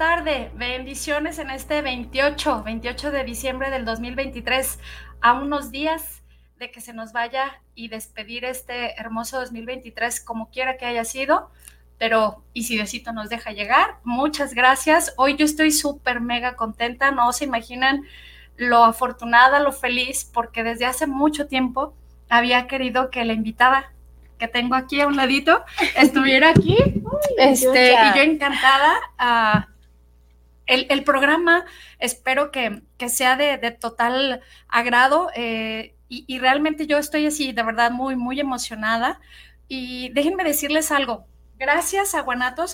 tarde. Bendiciones en este 28, 28 de diciembre del 2023, a unos días de que se nos vaya y despedir este hermoso 2023 como quiera que haya sido. Pero, y si Diosito nos deja llegar, muchas gracias. Hoy yo estoy súper mega contenta, no se imaginan lo afortunada, lo feliz, porque desde hace mucho tiempo había querido que la invitada que tengo aquí a un ladito estuviera aquí. este, y yo encantada. Ah, el, programa espero que, sea de, total agrado eh, y, realmente yo estoy así, de verdad, muy, muy emocionada. Y déjenme decirles algo. Gracias a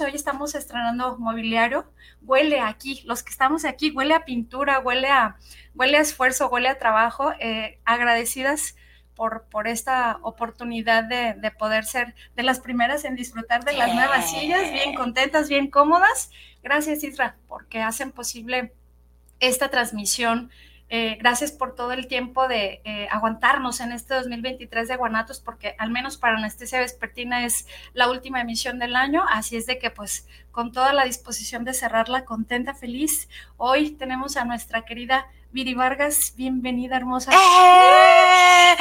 hoy estamos estrenando mobiliario. Huele aquí, los que estamos aquí, huele a pintura, huele a, huele a esfuerzo, huele a trabajo. Eh, agradecidas por, por esta oportunidad de, poder ser de las primeras en disfrutar de las nuevas sillas, bien contentas, bien cómodas. Gracias, Isra, porque hacen posible esta transmisión. Eh, gracias por todo el tiempo de eh, aguantarnos en este 2023 de Guanatos, porque al menos para Anestesia Vespertina es la última emisión del año, así es de que pues con toda la disposición de cerrarla contenta, feliz, hoy tenemos a nuestra querida Viri Vargas, bienvenida, hermosa. ¡Eh!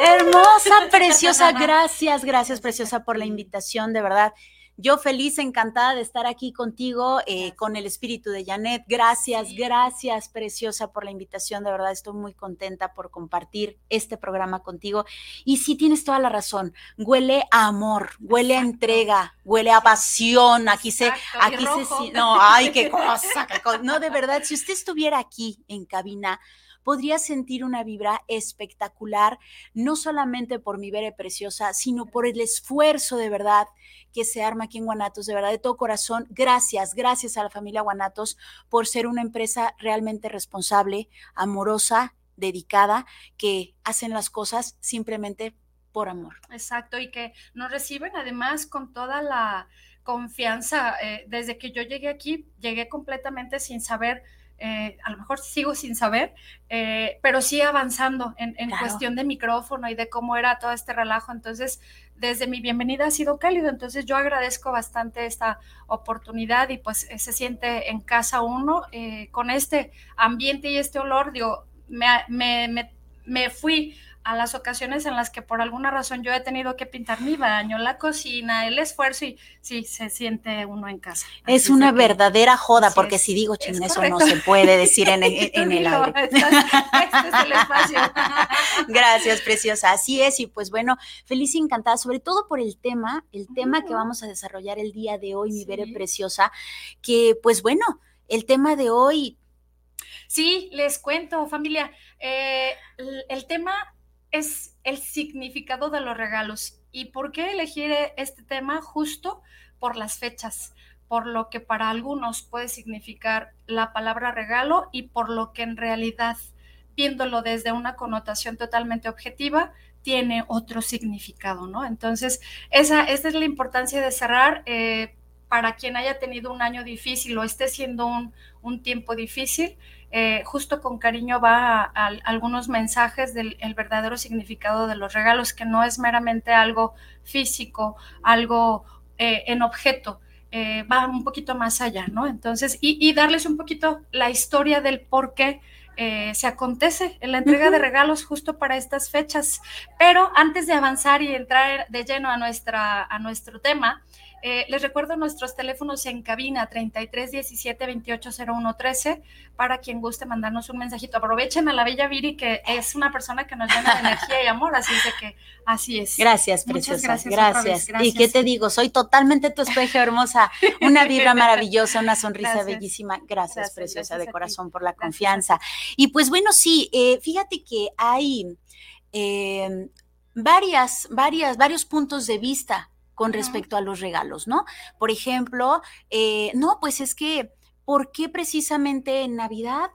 Hermosa, preciosa, gracias, gracias, preciosa, por la invitación, de verdad. Yo feliz, encantada de estar aquí contigo, eh, con el espíritu de Janet. Gracias, gracias, preciosa, por la invitación. De verdad, estoy muy contenta por compartir este programa contigo. Y sí, tienes toda la razón. Huele a amor, huele a entrega, huele a pasión. Aquí se, aquí se, no, ay, qué cosa, qué cosa. No, de verdad, si usted estuviera aquí en cabina, podría sentir una vibra espectacular, no solamente por mi Vere Preciosa, sino por el esfuerzo de verdad que se arma aquí en Guanatos, de verdad, de todo corazón. Gracias, gracias a la familia Guanatos por ser una empresa realmente responsable, amorosa, dedicada, que hacen las cosas simplemente por amor. Exacto, y que nos reciben además con toda la confianza. Eh, desde que yo llegué aquí, llegué completamente sin saber eh, a lo mejor sigo sin saber, eh, pero sí avanzando en, cuestión de micrófono y de cómo era todo este relajo. Entonces, desde mi bienvenida ha sido cálido, entonces yo agradezco bastante esta oportunidad y pues se siente en casa uno eh, con este ambiente y este olor, digo, me, me, me fui a las ocasiones en las que por alguna razón yo he tenido que pintar mi baño, la cocina, el esfuerzo y sí, se siente uno en casa. es una verdadera joda, porque si digo, ching, eso no se puede decir en, el aire. este es el espacio. Gracias, preciosa. Así es, y pues bueno, feliz y encantada, sobre todo por el tema, el tema que vamos a desarrollar el día de hoy, mi Vere Preciosa, que pues bueno, el tema de hoy... Sí, les cuento, familia. Eh, el tema es el significado de los regalos. ¿Y por qué elegir este tema? Justo por las fechas, por lo que para algunos puede significar la palabra regalo y por lo que en realidad, viéndolo desde una connotación totalmente objetiva, tiene otro significado, ¿no? Entonces, esa, es la importancia de cerrar. Eh, para quien haya tenido un año difícil o esté siendo un, un tiempo difícil, eh, justo con cariño va a, algunos mensajes del verdadero significado de los regalos, que no es meramente algo físico, algo eh, en objeto, eh, va un poquito más allá, ¿no? Entonces, y, darles un poquito la historia del por qué se acontece en la entrega de regalos justo para estas fechas. Pero antes de avanzar y entrar de lleno a, nuestra, a nuestro tema, Eh, les recuerdo nuestros teléfonos en cabina 33 17 28 01 13 para quien guste mandarnos un mensajito. Aprovechen a la bella Viri que es una persona que nos llena de energía y amor, así de que así es. Gracias, preciosa. Gracias, gracias. Y qué te digo, soy totalmente tu espejo hermosa, una vibra maravillosa, una sonrisa bellísima. Gracias, preciosa de corazón por la confianza. Y pues bueno, sí, eh, fíjate que hay eh, varias, varias, varios puntos de vista con respecto a los regalos, ¿no? Por ejemplo, eh, no, pues es que, ¿por qué precisamente en Navidad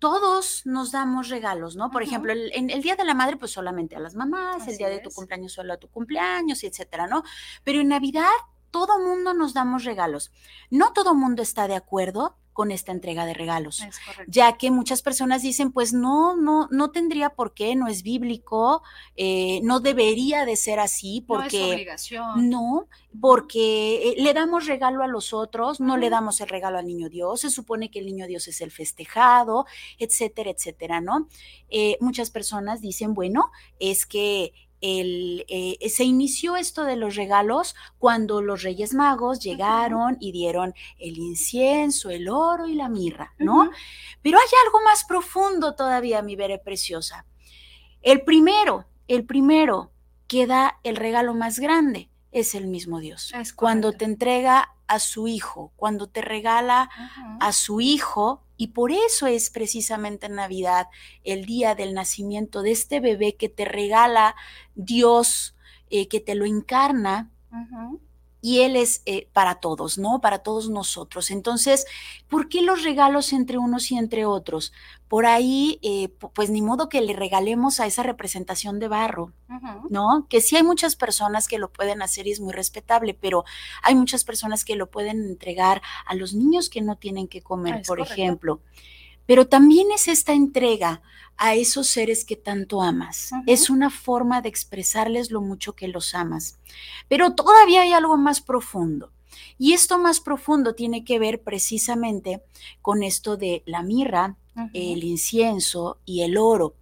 todos nos damos regalos, ¿no? Por ejemplo, el, en el Día de la Madre, pues solamente a las mamás, el día de tu cumpleaños solo a tu cumpleaños, etcétera, ¿no? Pero en Navidad todo mundo nos damos regalos. No todo mundo está de acuerdo con esta entrega de regalos, ya que muchas personas dicen, pues no, no, no tendría por qué, no es bíblico, eh, no debería de ser así, porque no, es obligación. no porque eh, le damos regalo a los otros, no le damos el regalo al niño Dios, se supone que el niño Dios es el festejado, etcétera, etcétera, ¿no? Eh, muchas personas dicen, bueno, es que el, eh, se inició esto de los regalos cuando los Reyes Magos llegaron y dieron el incienso, el oro y la mirra, ¿no? Pero hay algo más profundo todavía, mi Bere preciosa. El primero, el primero que da el regalo más grande es el mismo Dios. cuando te entrega a su hijo, cuando te regala a su hijo, y por eso es precisamente en Navidad el día del nacimiento de este bebé que te regala Dios, eh, que te lo encarna. Y Él es eh, para todos, ¿no? Para todos nosotros. Entonces, ¿por qué los regalos entre unos y entre otros? Por ahí, eh, pues ni modo que le regalemos a esa representación de barro, ¿no? Que sí hay muchas personas que lo pueden hacer y es muy respetable, pero hay muchas personas que lo pueden entregar a los niños que no tienen que comer, por ejemplo. Pero también es esta entrega a esos seres que tanto amas. Es una forma de expresarles lo mucho que los amas. Pero todavía hay algo más profundo. Y esto más profundo tiene que ver precisamente con esto de la mirra, el incienso y el oro.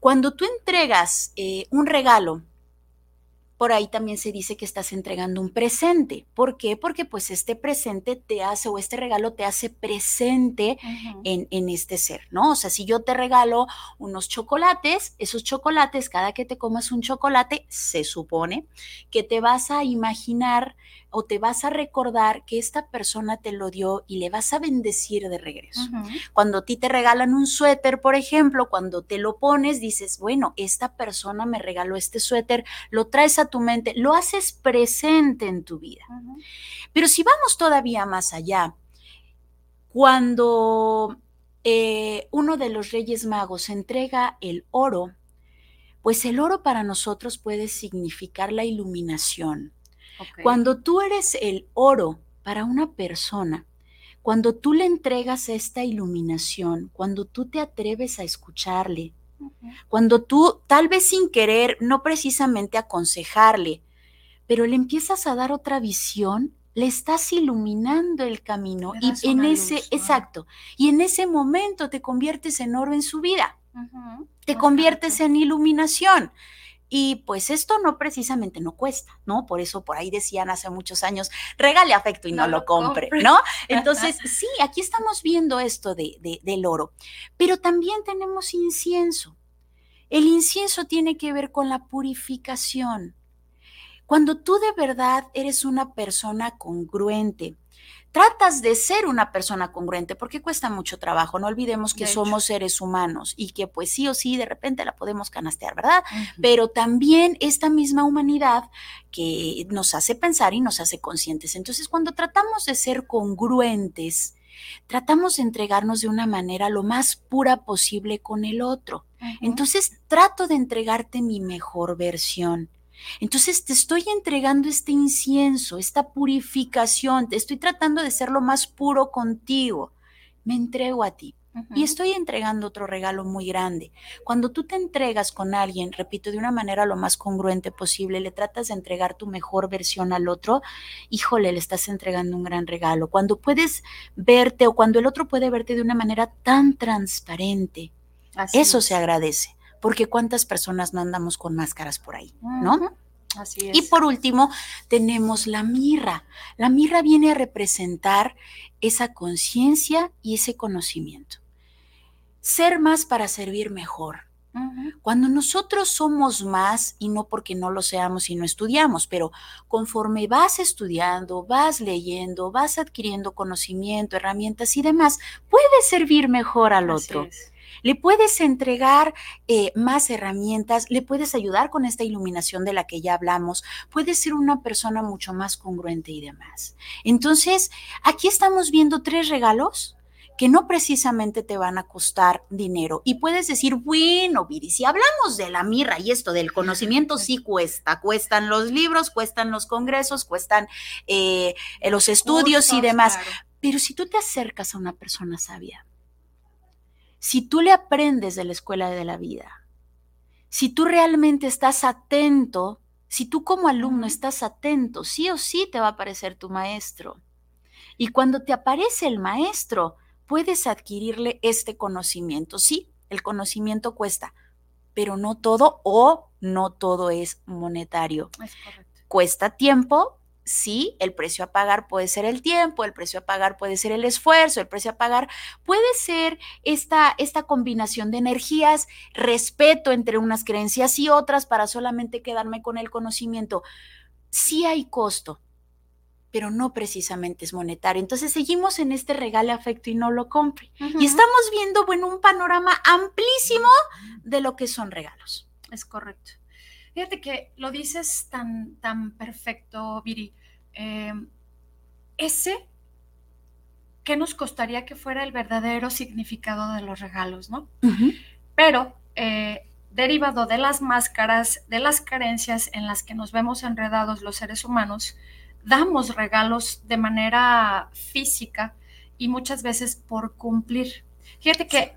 Cuando tú entregas eh, un regalo por ahí también se dice que estás entregando un presente. ¿Por qué? Porque pues este presente te hace o este regalo te hace presente en, en, este ser, ¿no? O sea, si yo te regalo unos chocolates, esos chocolates, cada que te comas un chocolate, se supone que te vas a imaginar o te vas a recordar que esta persona te lo dio y le vas a bendecir de regreso. Cuando a ti te regalan un suéter, por ejemplo, cuando te lo pones, dices, bueno, esta persona me regaló este suéter, lo traes a tu mente, lo haces presente en tu vida. Pero si vamos todavía más allá, cuando eh, uno de los reyes magos entrega el oro, pues el oro para nosotros puede significar la iluminación, cuando tú eres el oro para una persona, cuando tú le entregas esta iluminación, cuando tú te atreves a escucharle, cuando tú, tal vez sin querer, no precisamente aconsejarle, pero le empiezas a dar otra visión, le estás iluminando el camino y en ese, exacto, y en ese momento te conviertes en oro en su vida, te conviertes en iluminación. Y pues esto no precisamente no cuesta, ¿no? Por eso por ahí decían hace muchos años, regale afecto y no, lo compre, ¿no? Entonces, sí, aquí estamos viendo esto de, del oro, pero también tenemos incienso. El incienso tiene que ver con la purificación. Cuando tú de verdad eres una persona congruente, tratas de ser una persona congruente, porque cuesta mucho trabajo. No olvidemos que somos seres humanos y que pues sí o sí de repente la podemos canastear, ¿verdad? Pero también esta misma humanidad que nos hace pensar y nos hace conscientes. Entonces, cuando tratamos de ser congruentes, tratamos de entregarnos de una manera lo más pura posible con el otro. Entonces, trato de entregarte mi mejor versión. Entonces te estoy entregando este incienso, esta purificación, te estoy tratando de ser lo más puro contigo. Me entrego a ti. Y estoy entregando otro regalo muy grande. Cuando tú te entregas con alguien, repito, de una manera lo más congruente posible, le tratas de entregar tu mejor versión al otro, híjole, le estás entregando un gran regalo. Cuando puedes verte o cuando el otro puede verte de una manera tan transparente, eso se agradece porque cuántas personas no andamos con máscaras por ahí, ¿no? Así es. Y por último, tenemos la mirra. La mirra viene a representar esa conciencia y ese conocimiento. Ser más para servir mejor. Cuando nosotros somos más, y no porque no lo seamos y no estudiamos, pero conforme vas estudiando, vas leyendo, vas adquiriendo conocimiento, herramientas y demás, puedes servir mejor al otro le puedes entregar eh, más herramientas, le puedes ayudar con esta iluminación de la que ya hablamos, puedes ser una persona mucho más congruente y demás. Entonces, aquí estamos viendo tres regalos que no precisamente te van a costar dinero. Y puedes decir, bueno, Viri, si hablamos de la mirra y esto del conocimiento, sí cuesta. Cuestan los libros, cuestan los congresos, cuestan eh, los estudios y demás. Pero si tú te acercas a una persona sabia, si tú le aprendes de la escuela de la vida, si tú realmente estás atento, si tú como alumno estás atento, sí o sí te va a aparecer tu maestro. Y cuando te aparece el maestro, puedes adquirirle este conocimiento. Sí, el conocimiento cuesta, pero no todo o no todo es monetario. Cuesta tiempo, sí, el precio a pagar puede ser el tiempo, el precio a pagar puede ser el esfuerzo, el precio a pagar puede ser esta, esta combinación de energías, respeto entre unas creencias y otras para solamente quedarme con el conocimiento. Sí hay costo, pero no precisamente es monetario. Entonces seguimos en este regalo afecto y no lo compre. Y estamos viendo, bueno, un panorama amplísimo de lo que son regalos. Es correcto. Fíjate que lo dices tan, tan perfecto, Viri. Em, ese, ¿qué nos costaría que fuera el verdadero significado de los regalos, no? Pero, eh, derivado de las máscaras, de las carencias en las que nos vemos enredados los seres humanos, damos regalos de manera física y muchas veces por cumplir. Fíjate que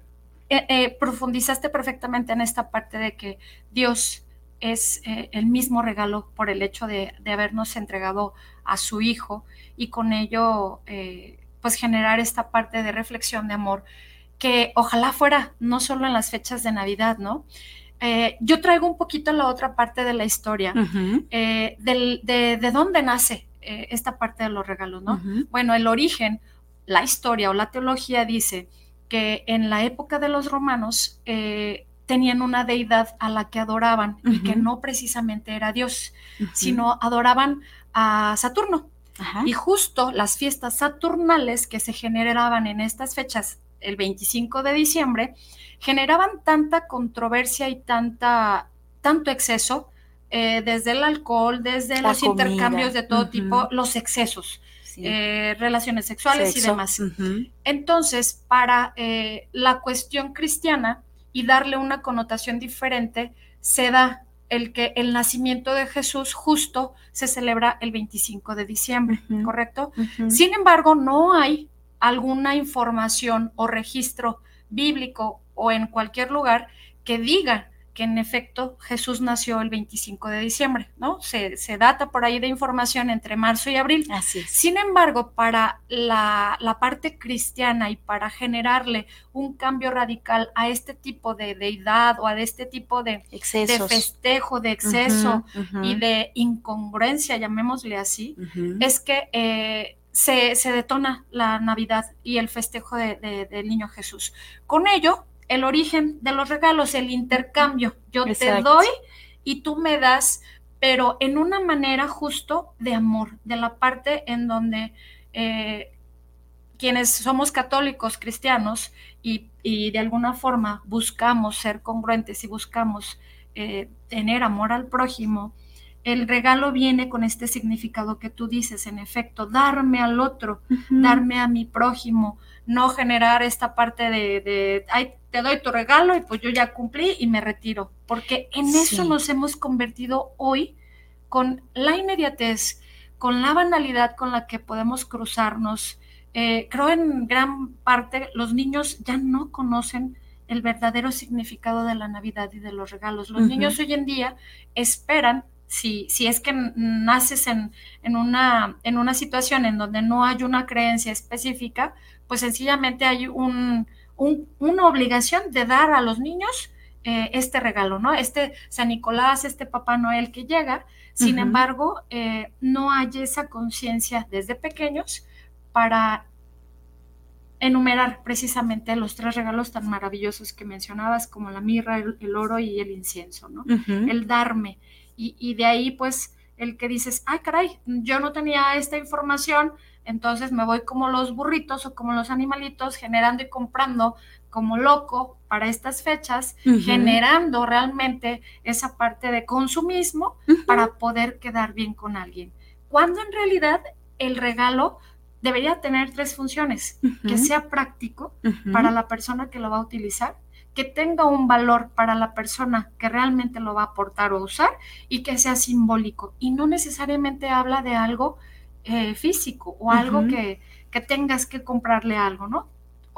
eh, eh, profundizaste perfectamente en esta parte de que Dios es eh, el mismo regalo por el hecho de, habernos entregado a su hijo y con ello eh, pues generar esta parte de reflexión de amor que ojalá fuera no solo en las fechas de Navidad, ¿no? Eh, yo traigo un poquito la otra parte de la historia, de, dónde nace esta parte de los regalos, ¿no? Bueno, el origen, la historia o la teología dice que en la época de los romanos tenían una deidad a la que adoraban y que no precisamente era Dios, sino adoraban a Saturno. Y justo las fiestas saturnales que se generaban en estas fechas, el 25 de diciembre, generaban tanta controversia y tanta, tanto exceso, eh, desde el alcohol, desde los intercambios de todo tipo, los excesos. Eh, relaciones sexuales y demás. Entonces, para eh, la cuestión cristiana, y darle una connotación diferente, se da el que el nacimiento de Jesús justo se celebra el 25 de diciembre, ¿correcto? Sin embargo, no hay alguna información o registro bíblico o en cualquier lugar que diga que en efecto Jesús nació el 25 de diciembre, ¿no? Se, data por ahí de información entre marzo y abril. Así Sin embargo, para la, parte cristiana y para generarle un cambio radical a este tipo de deidad o a este tipo de, de festejo, de exceso y de incongruencia, llamémosle así, es que eh, se, detona la Navidad y el festejo del niño Jesús. Con ello, el origen de los regalos, el intercambio. Yo te doy y tú me das, pero en una manera justo de amor, de la parte en donde eh, quienes somos católicos, cristianos, y, de alguna forma buscamos ser congruentes y buscamos eh, tener amor al prójimo, el regalo viene con este significado que tú dices, en efecto, darme al otro, darme a mi prójimo, no generar esta parte de, ay, te doy tu regalo y pues yo ya cumplí y me retiro, porque en eso nos hemos convertido hoy con la inmediatez, con la banalidad con la que podemos cruzarnos. Eh, creo en gran parte los niños ya no conocen el verdadero significado de la Navidad y de los regalos. Los niños hoy en día esperan si, si es que naces en, una, en una situación en donde no hay una creencia específica, pues sencillamente hay un, una obligación de dar a los niños eh, este regalo, ¿no? Este San Nicolás, este Papá Noel que llega. Sin embargo, eh, no hay esa conciencia desde pequeños para enumerar precisamente los tres regalos tan maravillosos que mencionabas, como la mirra, el, oro y el incienso, ¿no? El darme. Y, y, de ahí, pues, el que dices, ay, caray, yo no tenía esta información, entonces me voy como los burritos o como los animalitos, generando y comprando como loco para estas fechas, generando realmente esa parte de consumismo para poder quedar bien con alguien. Cuando en realidad el regalo debería tener tres funciones, que sea práctico para la persona que lo va a utilizar, que tenga un valor para la persona que realmente lo va a aportar o usar y que sea simbólico. Y no necesariamente habla de algo eh, físico o algo que, que tengas que comprarle algo, ¿no?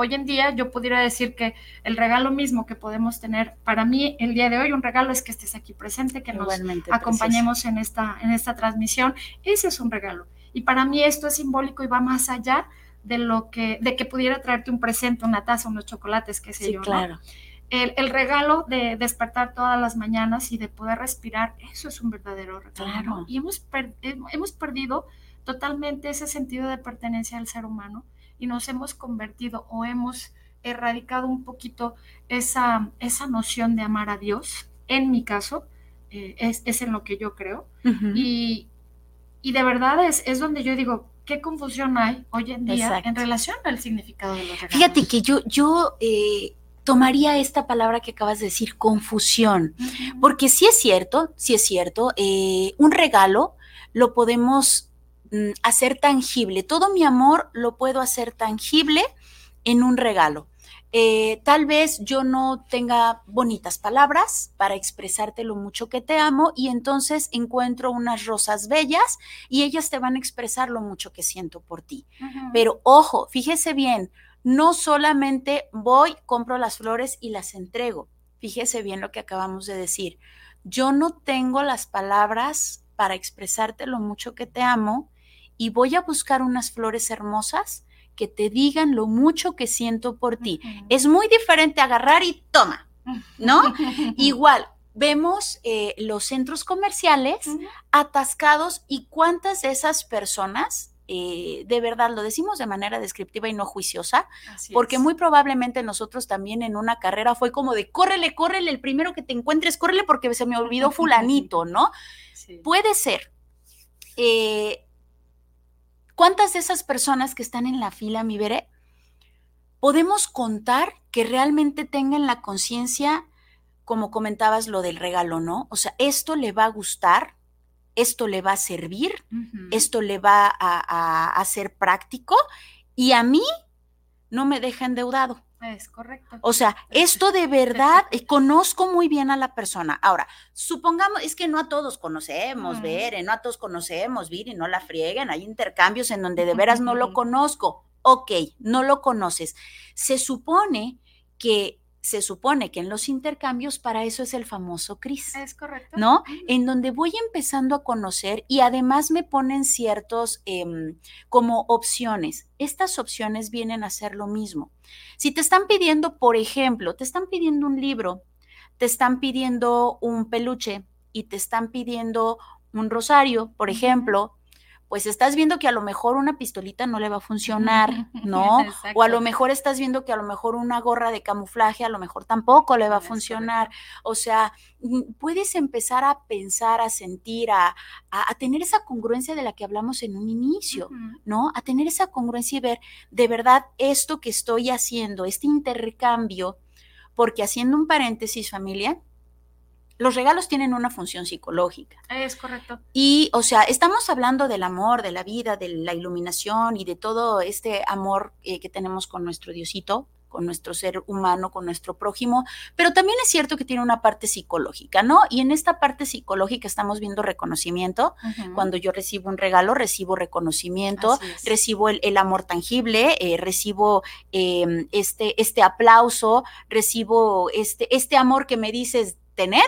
Hoy en día yo pudiera decir que el regalo mismo que podemos tener para mí el día de hoy, un regalo es que estés aquí presente, que nos acompañemos en esta, en esta transmisión. Ese es un regalo. Y para mí esto es simbólico y va más allá de lo que, de que pudiera traerte un presente, una taza, unos chocolates, qué sé sí, yo. Claro. El, regalo de despertar todas las mañanas y de poder respirar, eso es un verdadero regalo. Claro. Y hemos, hemos perdido totalmente ese sentido de pertenencia al ser humano y nos hemos convertido o hemos erradicado un poquito esa, esa noción de amar a Dios. En mi caso, eh, es, en lo que yo creo. y, de verdad es, es donde yo digo, qué confusión hay hoy en día en relación al significado de los regalos. Fíjate que yo, yo eh, tomaría esta palabra que acabas de decir, confusión, porque sí es cierto, sí es cierto, eh, un regalo lo podemos Mm, hacer tangible. Todo mi amor lo puedo hacer tangible en un regalo. Eh, tal vez yo no tenga bonitas palabras para expresarte lo mucho que te amo y entonces encuentro unas rosas bellas y ellas te van a expresar lo mucho que siento por ti. Pero ojo, fíjese bien, no solamente voy, compro las flores y las entrego. Fíjese bien lo que acabamos de decir. Yo no tengo las palabras para expresarte lo mucho que te amo y voy a buscar unas flores hermosas que te digan lo mucho que siento por ti. Es muy diferente agarrar y toma, ¿no? Igual, vemos eh, los centros comerciales atascados y cuántas de esas personas, eh, de verdad lo decimos de manera descriptiva y no juiciosa, porque muy probablemente nosotros también en una carrera fue como de córrele, córrele, el primero que te encuentres, córrele porque se me olvidó fulanito, ¿no? Puede ser. Eh, ¿Cuántas de esas personas que están en la fila, mi veré, podemos contar que realmente tengan la conciencia, como comentabas lo del regalo, ¿no? O sea, esto le va a gustar, esto le va a servir, esto le va a, a, ser práctico y a mí no me deja endeudado. Es correcto. O sea, esto de verdad, eh, conozco muy bien a la persona. Ahora, supongamos, es que no a todos conocemos, ver, no a todos conocemos, Vir, y no la frieguen. Hay intercambios en donde de veras no lo conozco. Ok, no lo conoces. Se supone que se supone que en los intercambios para eso es el famoso CRIS. Es correcto. ¿No? En donde voy empezando a conocer y además me ponen ciertos em, como opciones. Estas opciones vienen a ser lo mismo. Si te están pidiendo, por ejemplo, te están pidiendo un libro, te están pidiendo un peluche y te están pidiendo un rosario, por ejemplo, pues estás viendo que a lo mejor una pistolita no le va a funcionar, ¿no? O a lo mejor estás viendo que a lo mejor una gorra de camuflaje a lo mejor tampoco le va a funcionar. O sea, mm, puedes empezar a pensar, a sentir, a, a, tener esa congruencia de la que hablamos en un inicio, ¿no? A tener esa congruencia y ver de verdad esto que estoy haciendo, este intercambio, porque haciendo un paréntesis familia, los regalos tienen una función psicológica. Es correcto. Y, o sea, estamos hablando del amor, de la vida, de la iluminación y de todo este amor eh, que tenemos con nuestro Diosito, con nuestro ser humano, con nuestro prójimo, pero también es cierto que tiene una parte psicológica, ¿no? Y en esta parte psicológica estamos viendo reconocimiento. Cuando yo recibo un regalo, recibo reconocimiento, recibo el, amor tangible, eh, recibo em, este, este aplauso, recibo este, este amor que me dices tener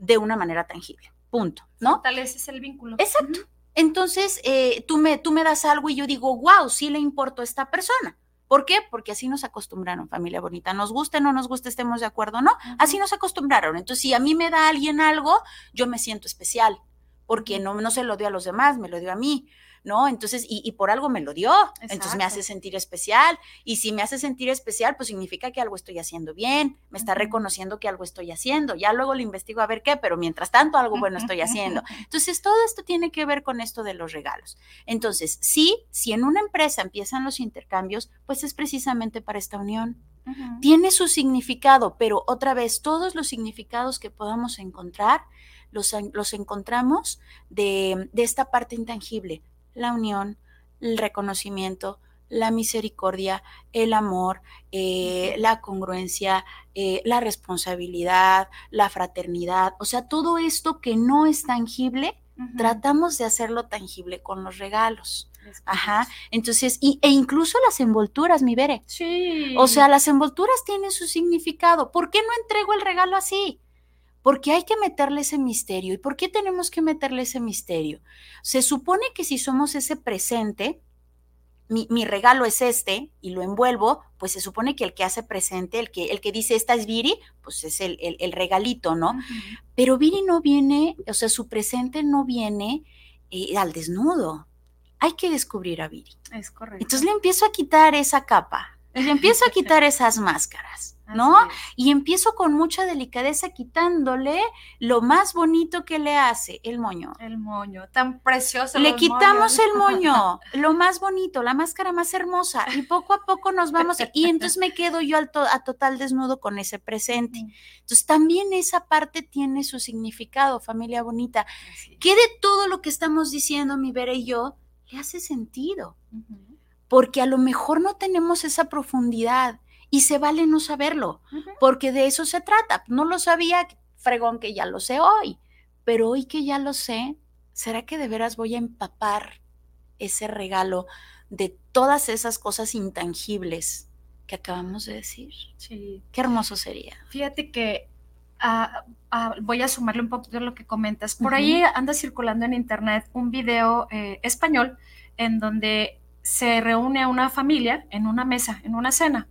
de una manera tangible. Punto, ¿no? Tal vez es el vínculo. Exacto. Entonces, eh, tú, me, tú me das algo y yo digo, wow, sí le importo a esta persona, ¿Por qué? Porque así nos acostumbraron, familia bonita. Nos guste o no nos guste, estemos de acuerdo, ¿no? Así nos acostumbraron. Entonces, si a mí me da alguien algo, yo me siento especial, porque no, no se lo dio a los demás, me lo dio a mí. ¿No? Entonces, y, por algo me lo dio, entonces me hace sentir especial, y si me hace sentir especial, pues significa que algo estoy haciendo bien, me está reconociendo que algo estoy haciendo, ya luego lo investigo a ver qué, pero mientras tanto algo bueno estoy haciendo. Entonces, todo esto tiene que ver con esto de los regalos. Entonces, sí, si en una empresa empiezan los intercambios, pues es precisamente para esta unión. Tiene su significado, pero otra vez, todos los significados que podamos encontrar, los, los encontramos de, de esta parte intangible, la unión, el reconocimiento, la misericordia, el amor, eh, la congruencia, eh, la responsabilidad, la fraternidad, o sea, todo esto que no es tangible, tratamos de hacerlo tangible con los regalos. Ajá. Entonces, y, e incluso las envolturas, mi Bere. Sí. O sea, las envolturas tienen su significado. ¿Por qué no entrego el regalo así? Porque hay que meterle ese misterio. ¿Y por qué tenemos que meterle ese misterio? Se supone que si somos ese presente, mi, regalo es este y lo envuelvo, pues se supone que el que hace presente, el que, el que dice esta es Viri, pues es el, el, regalito, ¿no? Pero Viri no viene, o sea, su presente no viene eh, al desnudo. Hay que descubrir a Viri. Es correcto. Entonces le empiezo a quitar esa capa, le empiezo a quitar esas máscaras. ¿No? Y empiezo con mucha delicadeza quitándole lo más bonito que le hace, el moño. El moño, tan precioso. Le quitamos el moño, lo más bonito, la máscara más hermosa, y poco a poco nos vamos, y entonces me quedo yo al a total desnudo con ese presente. Entonces también esa parte tiene su significado, familia bonita. ¿Qué de todo lo que estamos diciendo, mi Vera y yo, le hace sentido? Porque a lo mejor no tenemos esa profundidad y se vale no saberlo, porque de eso se trata. No lo sabía, fregón que ya lo sé hoy, pero hoy que ya lo sé, ¿será que de veras voy a empapar ese regalo de todas esas cosas intangibles que acabamos de decir? Sí. Qué hermoso sería. Fíjate que ah, ah, voy a sumarle un poquito de lo que comentas. Por ahí anda circulando en internet un video eh, español en donde se reúne a una familia en una mesa, en una cena,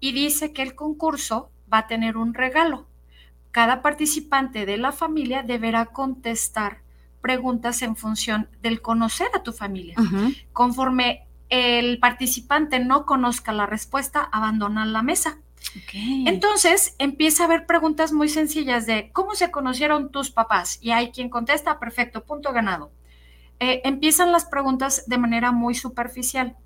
y dice que el concurso va a tener un regalo. Cada participante de la familia deberá contestar preguntas en función del conocer a tu familia. Conforme el participante no conozca la respuesta, abandona la mesa. Entonces empieza a haber preguntas muy sencillas de cómo se conocieron tus papás y hay quien contesta, perfecto, punto ganado. Eh, empiezan las preguntas de manera muy superficial.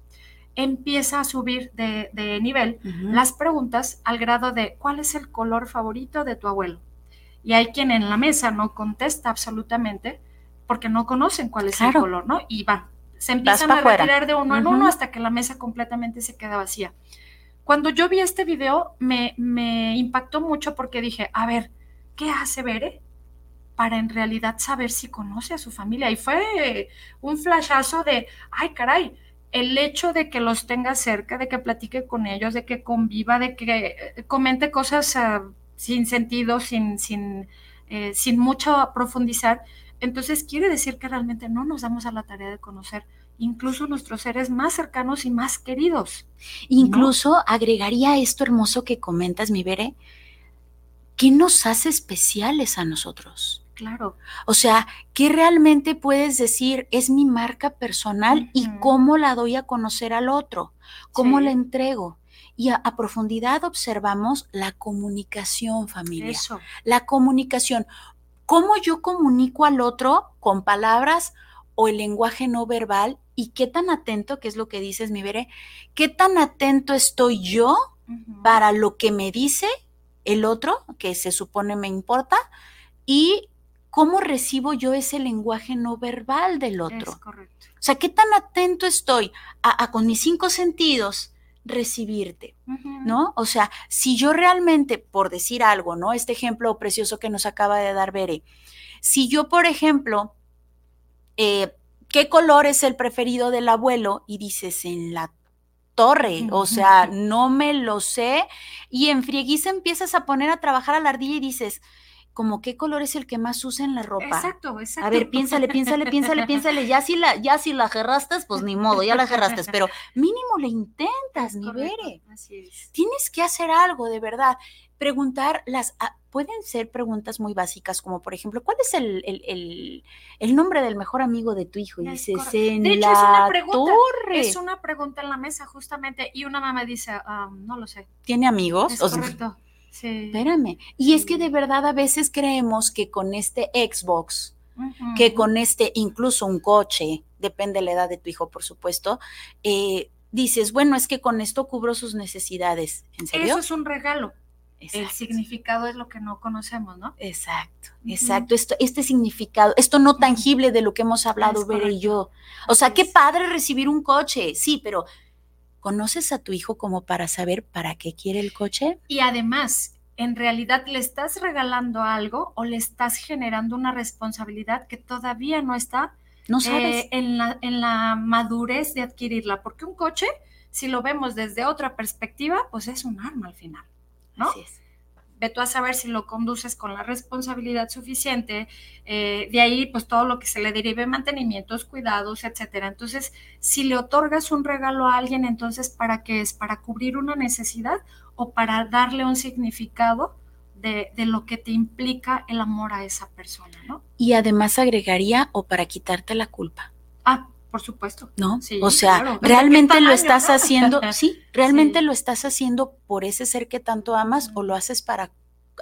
Empieza a subir de, nivel las preguntas al grado de ¿cuál es el color favorito de tu abuelo? Y hay quien en la mesa no contesta absolutamente porque no conocen cuál es el color, ¿no? Y va, se empiezan a retirar de uno en uno hasta que la mesa completamente se queda vacía. Cuando yo vi este video me, me impactó mucho porque dije, a ver, ¿qué hace Bere? Para en realidad saber si conoce a su familia. Y fue un flashazo de, ay caray, el hecho de que los tenga cerca, de que platique con ellos, de que conviva, de que eh, comente cosas ah, sin sentido, sin, sin, eh, sin mucho profundizar, entonces quiere decir que realmente no nos damos a la tarea de conocer incluso nuestros seres más cercanos y más queridos. Incluso agregaría esto hermoso que comentas, mi Bere, ¿qué nos hace especiales a nosotros? Claro. O sea, ¿qué realmente puedes decir es mi marca personal y cómo la doy a conocer al otro? ¿Cómo la entrego? Y a, profundidad observamos la comunicación, familia. Eso. La comunicación. ¿Cómo yo comunico al otro con palabras o el lenguaje no verbal? ¿Y qué tan atento, que es lo que dices, mi Bere, qué tan atento estoy yo para lo que me dice el otro, que se supone me importa, y ¿cómo recibo yo ese lenguaje no verbal del otro? Es correcto. O sea, ¿qué tan atento estoy a, con mis cinco sentidos recibirte? ¿No? O sea, si yo realmente, por decir algo, ¿no? Este ejemplo precioso que nos acaba de dar Bere, si yo, por ejemplo, eh, ¿qué color es el preferido del abuelo? Y dices, en la torre, o sea, no me lo sé, y en frieguiza empiezas a poner a trabajar a la ardilla y dices, como qué color es el que más usa en la ropa. Exacto, exacto. A ver, piénsale, piénsale, piénsale, piénsale. Ya si la, ya si la gerraste, pues ni modo, ya la gerraste, pero mínimo le intentas, mi Bere. Así es. Tienes que hacer algo, de verdad. Preguntar las, ah, pueden ser preguntas muy básicas, como por ejemplo, ¿cuál es el, el, el, el nombre del mejor amigo de tu hijo? Y Es dices, en De hecho, la es una pregunta. torre. Es una pregunta en la mesa, justamente, y una mamá dice, ah, no lo sé. ¿Tiene amigos? Es sea, correcto. Sí. espérame. Y es que de verdad a veces creemos que con este Xbox, que con este, incluso un coche, depende de la edad de tu hijo, por supuesto, eh, dices, bueno, es que con esto cubro sus necesidades. ¿En serio? Eso es un regalo. El significado es lo que no conocemos, ¿no? Exacto, exacto. Esto, este significado, esto no tangible de lo que hemos hablado, Bere y yo. O sea, qué padre recibir un coche, sí, pero ¿conoces a tu hijo como para saber para qué quiere el coche? Y además, en realidad le estás regalando algo o le estás generando una responsabilidad que todavía no está No sabes. eh, en, la, en la madurez de adquirirla. Porque un coche, si lo vemos desde otra perspectiva, pues es un arma al final. ¿no? Así es. Ve tú a saber si lo conduces con la responsabilidad suficiente, eh, de ahí pues todo lo que se le derive, mantenimientos, cuidados, etcétera. Entonces, si le otorgas un regalo a alguien, entonces, ¿para qué es? ¿Para cubrir una necesidad o para darle un significado de, de lo que te implica el amor a esa persona, ¿no? Y además agregaría o para quitarte la culpa, Ah, por supuesto. ¿no? Sí, o sea, claro. ¿De realmente lo estás haciendo, sí, realmente Sí. lo estás haciendo por ese ser que tanto amas o lo haces para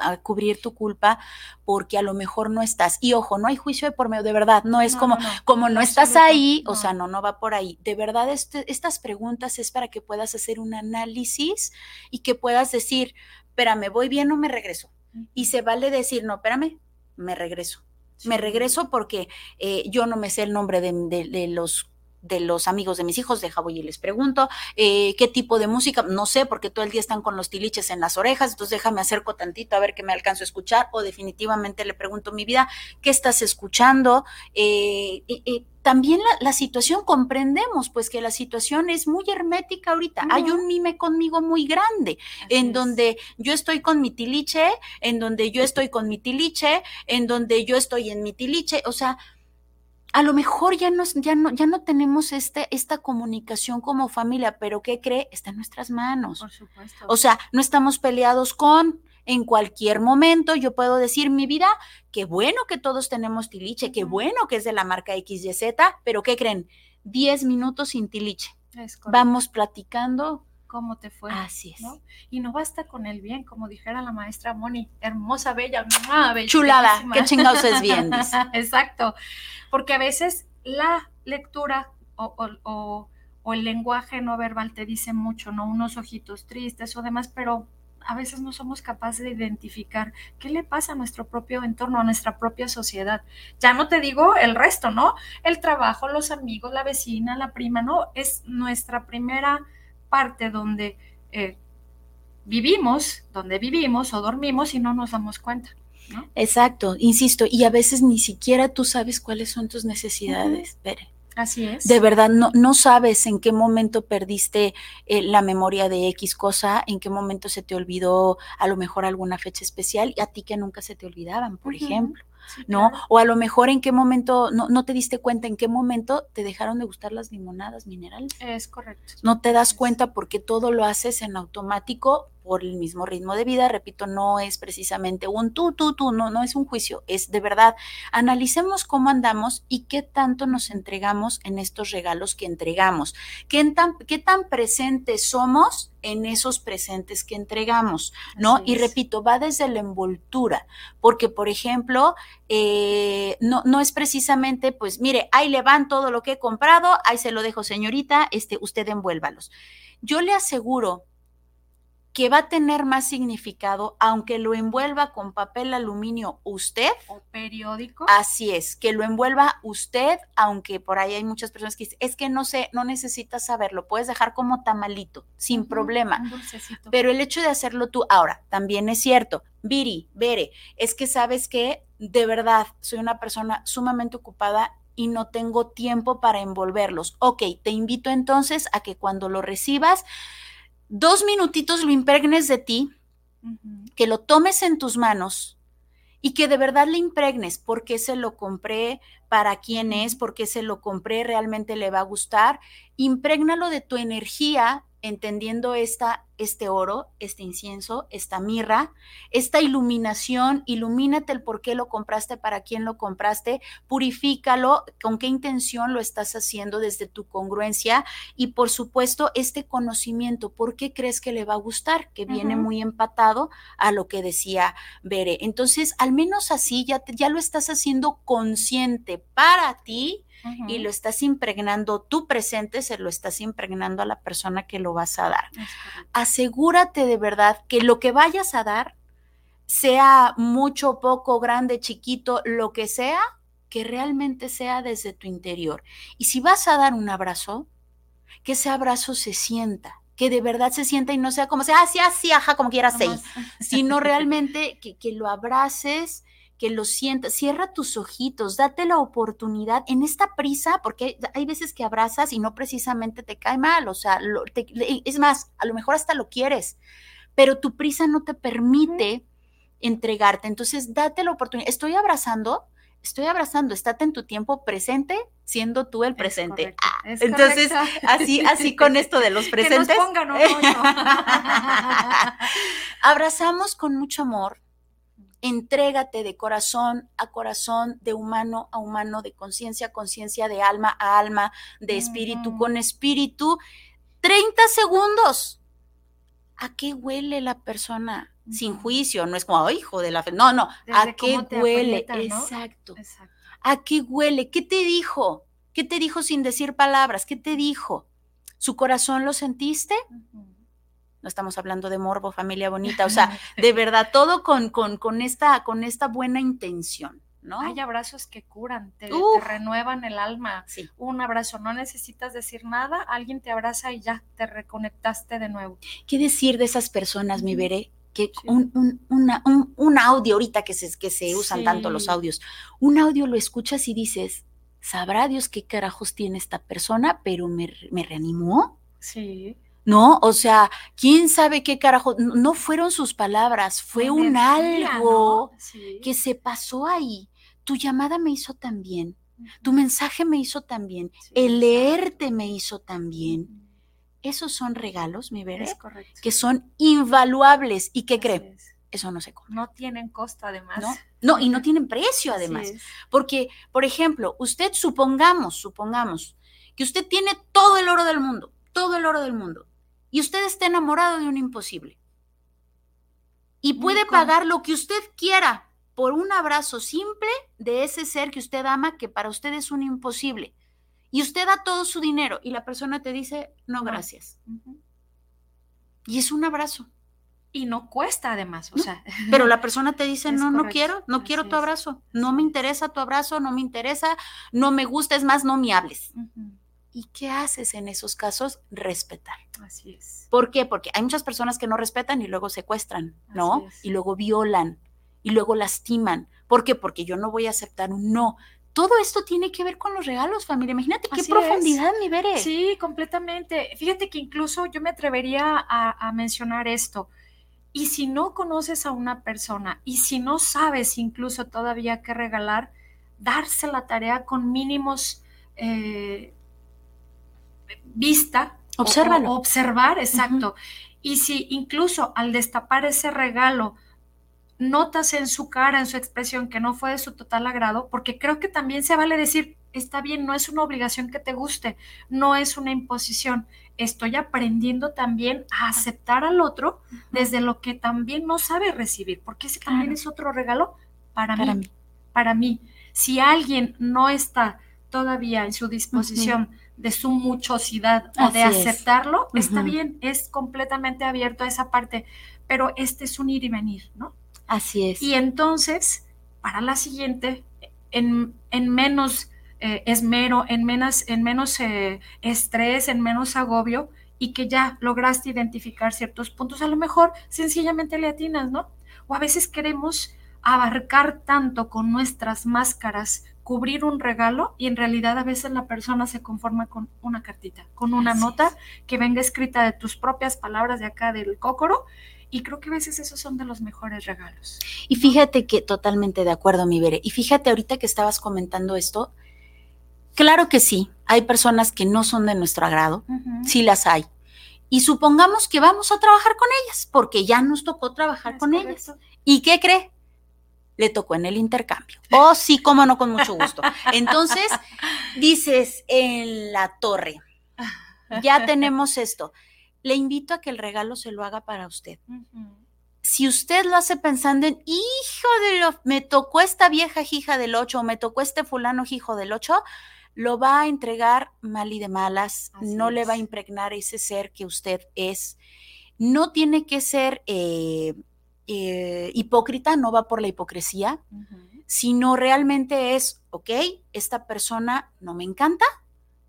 a cubrir tu culpa porque a lo mejor no estás. Y ojo, no hay juicio de por medio, de verdad, no es No, como, no, como no estás ahí, o sea, no, no va por ahí. De verdad, este- estas preguntas es para que puedas hacer un análisis y que puedas decir, espérame, voy bien o me regreso. Y se vale decir, no, espérame, me regreso. Me regreso porque eh, yo no me sé el nombre de, de- de los de los amigos de mis hijos, deja voy y les pregunto eh, qué tipo de música, no sé, porque todo el día están con los tiliches en las orejas, entonces déjame acerco tantito a ver qué me alcanzo a escuchar, o definitivamente le pregunto mi vida, ¿qué estás escuchando? Eh, también la, la situación, comprendemos pues que la situación es muy hermética ahorita, hay un mime conmigo muy grande, Así en es. donde yo estoy con mi tiliche, en donde yo estoy con mi tiliche, en donde yo estoy en mi tiliche, o sea, a lo mejor ya, nos, ya, no, ya no tenemos este, esta comunicación como familia, pero ¿qué cree? Está en nuestras manos. Por supuesto. O sea, no estamos peleados con, en cualquier momento yo puedo decir mi vida, qué bueno que todos tenemos tiliche, qué bueno que es de la marca XYZ, pero ¿qué creen? 10 minutos sin tiliche. Vamos platicando. ¿Cómo te fue? Así es. ¿no? Y no basta con el bien, como dijera la maestra Moni, hermosa, bella, bella, Chulada, qué chingados es bien, dice. Exacto, porque a veces la lectura o, o- o- o el lenguaje no verbal te dice mucho, ¿no? Unos ojitos tristes o demás, pero a veces no somos capaces de identificar qué le pasa a nuestro propio entorno, a nuestra propia sociedad. Ya no te digo el resto, ¿no? El trabajo, los amigos, la vecina, la prima, ¿no? Es nuestra primera parte donde eh, vivimos, donde vivimos o dormimos y no nos damos cuenta. ¿no? Exacto, insisto, y a veces ni siquiera tú sabes cuáles son tus necesidades. Bere. Así es. De verdad, no, no sabes en qué momento perdiste eh, la memoria de X cosa, en qué momento se te olvidó a lo mejor alguna fecha especial y a ti que nunca se te olvidaban, por ejemplo, ¿no? O a lo mejor en qué momento, no, no te diste cuenta en qué momento te dejaron de gustar las limonadas minerales. Es correcto. No te das cuenta porque todo lo haces en automático por el mismo ritmo de vida. Repito, no es precisamente un tú, tú, tú, no, no es un juicio, es de verdad. Analicemos cómo andamos y qué tanto nos entregamos en estos regalos que entregamos. ¿Qué tan, qué tan presentes somos en esos presentes que entregamos? ¿no? Así Y es. repito, va desde la envoltura, porque por ejemplo, eh, no, no es precisamente, pues mire, ahí le van todo lo que he comprado, ahí se lo dejo señorita, este, usted envuélvalos. Yo le aseguro que va a tener más significado, aunque lo envuelva con papel aluminio usted, O periódico. Así es, que lo envuelva usted, aunque por ahí hay muchas personas que dicen, es que no sé, no necesitas saberlo, puedes dejar como tamalito, sin problema. Un. Pero el hecho de hacerlo tú, ahora, también es cierto, Viri, Bere, es que sabes que de verdad soy una persona sumamente ocupada y no tengo tiempo para envolverlos. Ok, te invito entonces a que cuando lo recibas, dos minutitos lo impregnes de ti, que lo tomes en tus manos y que de verdad le impregnes por qué se lo compré, para quién es, por qué se lo compré, realmente le va a gustar. Imprégnalo de tu energía entendiendo esta, este oro, este incienso, esta mirra, esta iluminación, ilumínate el por qué lo compraste, para quién lo compraste, purifícalo, con qué intención lo estás haciendo desde tu congruencia y por supuesto este conocimiento, por qué crees que le va a gustar, que viene muy empatado a lo que decía Bere. Entonces, al menos así ya, ya lo estás haciendo consciente para ti y lo estás impregnando tu presente, se lo estás impregnando a la persona que lo vas a dar. Asegúrate de verdad que lo que vayas a dar, sea mucho, poco, grande, chiquito, lo que sea, que realmente sea desde tu interior. Y si vas a dar un abrazo, que ese abrazo se sienta, que de verdad se sienta y no sea como sea, así, así, ajá, como quieras, sino realmente que, que lo abraces que lo sientas, cierra tus ojitos, date la oportunidad en esta prisa, porque hay veces que abrazas y no precisamente te cae mal, o sea, es más, a lo mejor hasta lo quieres, pero tu prisa no te permite entregarte, entonces date la oportunidad, estoy abrazando, estoy abrazando, estate en tu tiempo presente, siendo tú el presente. Ah, entonces, así, así con esto de los presentes. Abrazamos con mucho amor, entrégate de corazón a corazón, de humano a humano, de conciencia a conciencia, de alma a alma, de espíritu con espíritu. 30 segundos. ¿A qué huele la persona? Sin juicio, no es como, hijo de la fe. No, no. ¿A qué huele? Exacto. ¿A qué huele? ¿Qué te dijo? ¿Qué te dijo sin decir palabras? ¿Qué te dijo? ¿Su corazón lo sentiste? No estamos hablando de morbo, familia bonita, o sea, de verdad, todo con, con, con, esta, con esta buena intención. ¿No? Hay abrazos que curan, te, renuevan el alma. Un abrazo, no necesitas decir nada, alguien te abraza y ya te reconectaste de nuevo. ¿Qué decir de esas personas, mi veré? Que un, un, un, audio ahorita que se, que se usan tanto los audios, un audio lo escuchas y dices, sabrá Dios qué carajos tiene esta persona, pero me, me reanimó. Sí. ¿No? O sea, quién sabe qué carajo, no fueron sus palabras, fue un algo que se pasó ahí. Tu llamada me hizo también, tu mensaje me hizo también, el leerte me hizo también. Esos son regalos, mi veré, que son invaluables y que creen. Eso no se come. No tienen costo, además. No, no y no tienen precio, además. Porque, por ejemplo, usted supongamos, supongamos que usted tiene todo el oro del mundo, todo el oro del mundo, y usted está enamorado de un imposible. Y puede pagar lo que usted quiera por un abrazo simple de ese ser que usted ama, que para usted es un imposible. Y usted da todo su dinero y la persona te dice, no, gracias. Y es un abrazo. Y no cuesta además, o sea. Pero la persona te dice, no, no quiero, no quiero tu abrazo, no me interesa tu abrazo, no me interesa, no me gusta, es más, no me hables. ¿Y qué haces en esos casos? Respetar. Así es. ¿Por qué? Porque hay muchas personas que no respetan y luego secuestran, ¿no? Y luego violan y luego lastiman. ¿Por qué? Porque yo no voy a aceptar un no. Todo esto tiene que ver con los regalos, familia. Imagínate qué profundidad, mi Bere. Sí, completamente. Fíjate que incluso yo me atrevería a, mencionar esto. Y si no conoces a una persona y si no sabes incluso todavía qué regalar, darse la tarea con mínimos eh, vista. Obsérvalo. observar, exacto. Y si incluso al destapar ese regalo notas en su cara, en su expresión, que no fue de su total agrado, porque creo que también se vale decir, está bien, no es una obligación que te guste, no es una imposición. Estoy aprendiendo también a aceptar al otro desde lo que también no sabe recibir, porque ese también es otro regalo para, mí, Para mí. Si alguien no está todavía en su disposición de su muchosidad o de aceptarlo, está bien, es completamente abierto a esa parte, pero este es un ir y venir, ¿no? Así es. Y entonces, para la siguiente, en, menos eh, esmero, en menos, en menos eh, estrés, en menos agobio, y que ya lograste identificar ciertos puntos, a lo mejor sencillamente le atinas, ¿no? O a veces queremos abarcar tanto con nuestras máscaras cubrir un regalo y en realidad a veces la persona se conforma con una cartita, con una nota que venga escrita de tus propias palabras de acá del cócoro Y creo que a veces esos son de los mejores regalos. Y fíjate que totalmente de acuerdo, mi Bere. Y fíjate ahorita que estabas comentando esto, claro que sí, hay personas que no son de nuestro agrado, sí las hay. Y supongamos que vamos a trabajar con ellas, porque ya nos tocó trabajar con ellas. ¿Y qué cree? Le tocó en el intercambio. Oh, sí, cómo no, con mucho gusto. Entonces, dices en la torre, ya tenemos esto. Le invito a que el regalo se lo haga para usted. Si usted lo hace pensando en, hijo de lo, me tocó esta vieja hija del ocho, o me tocó este fulano hijo del ocho, lo va a entregar mal y de malas, no le va a impregnar ese ser que usted es. No tiene que ser eh, eh, hipócrita, no va por la hipocresía, sino realmente es, ok, esta persona no me encanta,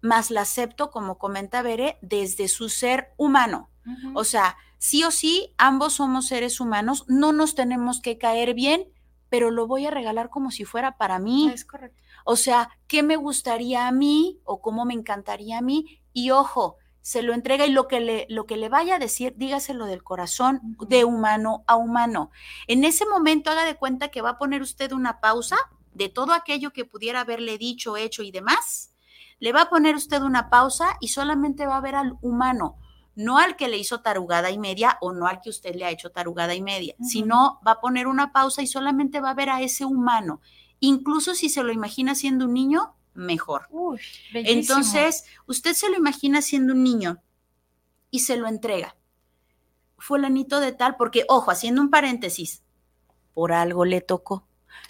más la acepto, como comenta Bere, desde su ser humano. O sea, sí o sí, ambos somos seres humanos, no nos tenemos que caer bien, pero lo voy a regalar como si fuera para mí. Es correcto. O sea, ¿qué me gustaría a mí o cómo me encantaría a mí? Y ojo, se lo entrega y lo que le, lo que le vaya a decir, dígaselo del corazón, de humano a humano. En ese momento haga de cuenta que va a poner usted una pausa de todo aquello que pudiera haberle dicho, hecho y demás le va a poner usted una pausa y solamente va a ver al humano, no al que le hizo tarugada y media o no al que usted le ha hecho tarugada y media, sino va a poner una pausa y solamente va a ver a ese humano. Incluso si se lo imagina siendo un niño, mejor. Entonces, usted se lo imagina siendo un niño y se lo entrega. Fulanito de tal, porque, ojo, haciendo un paréntesis, por algo le tocó.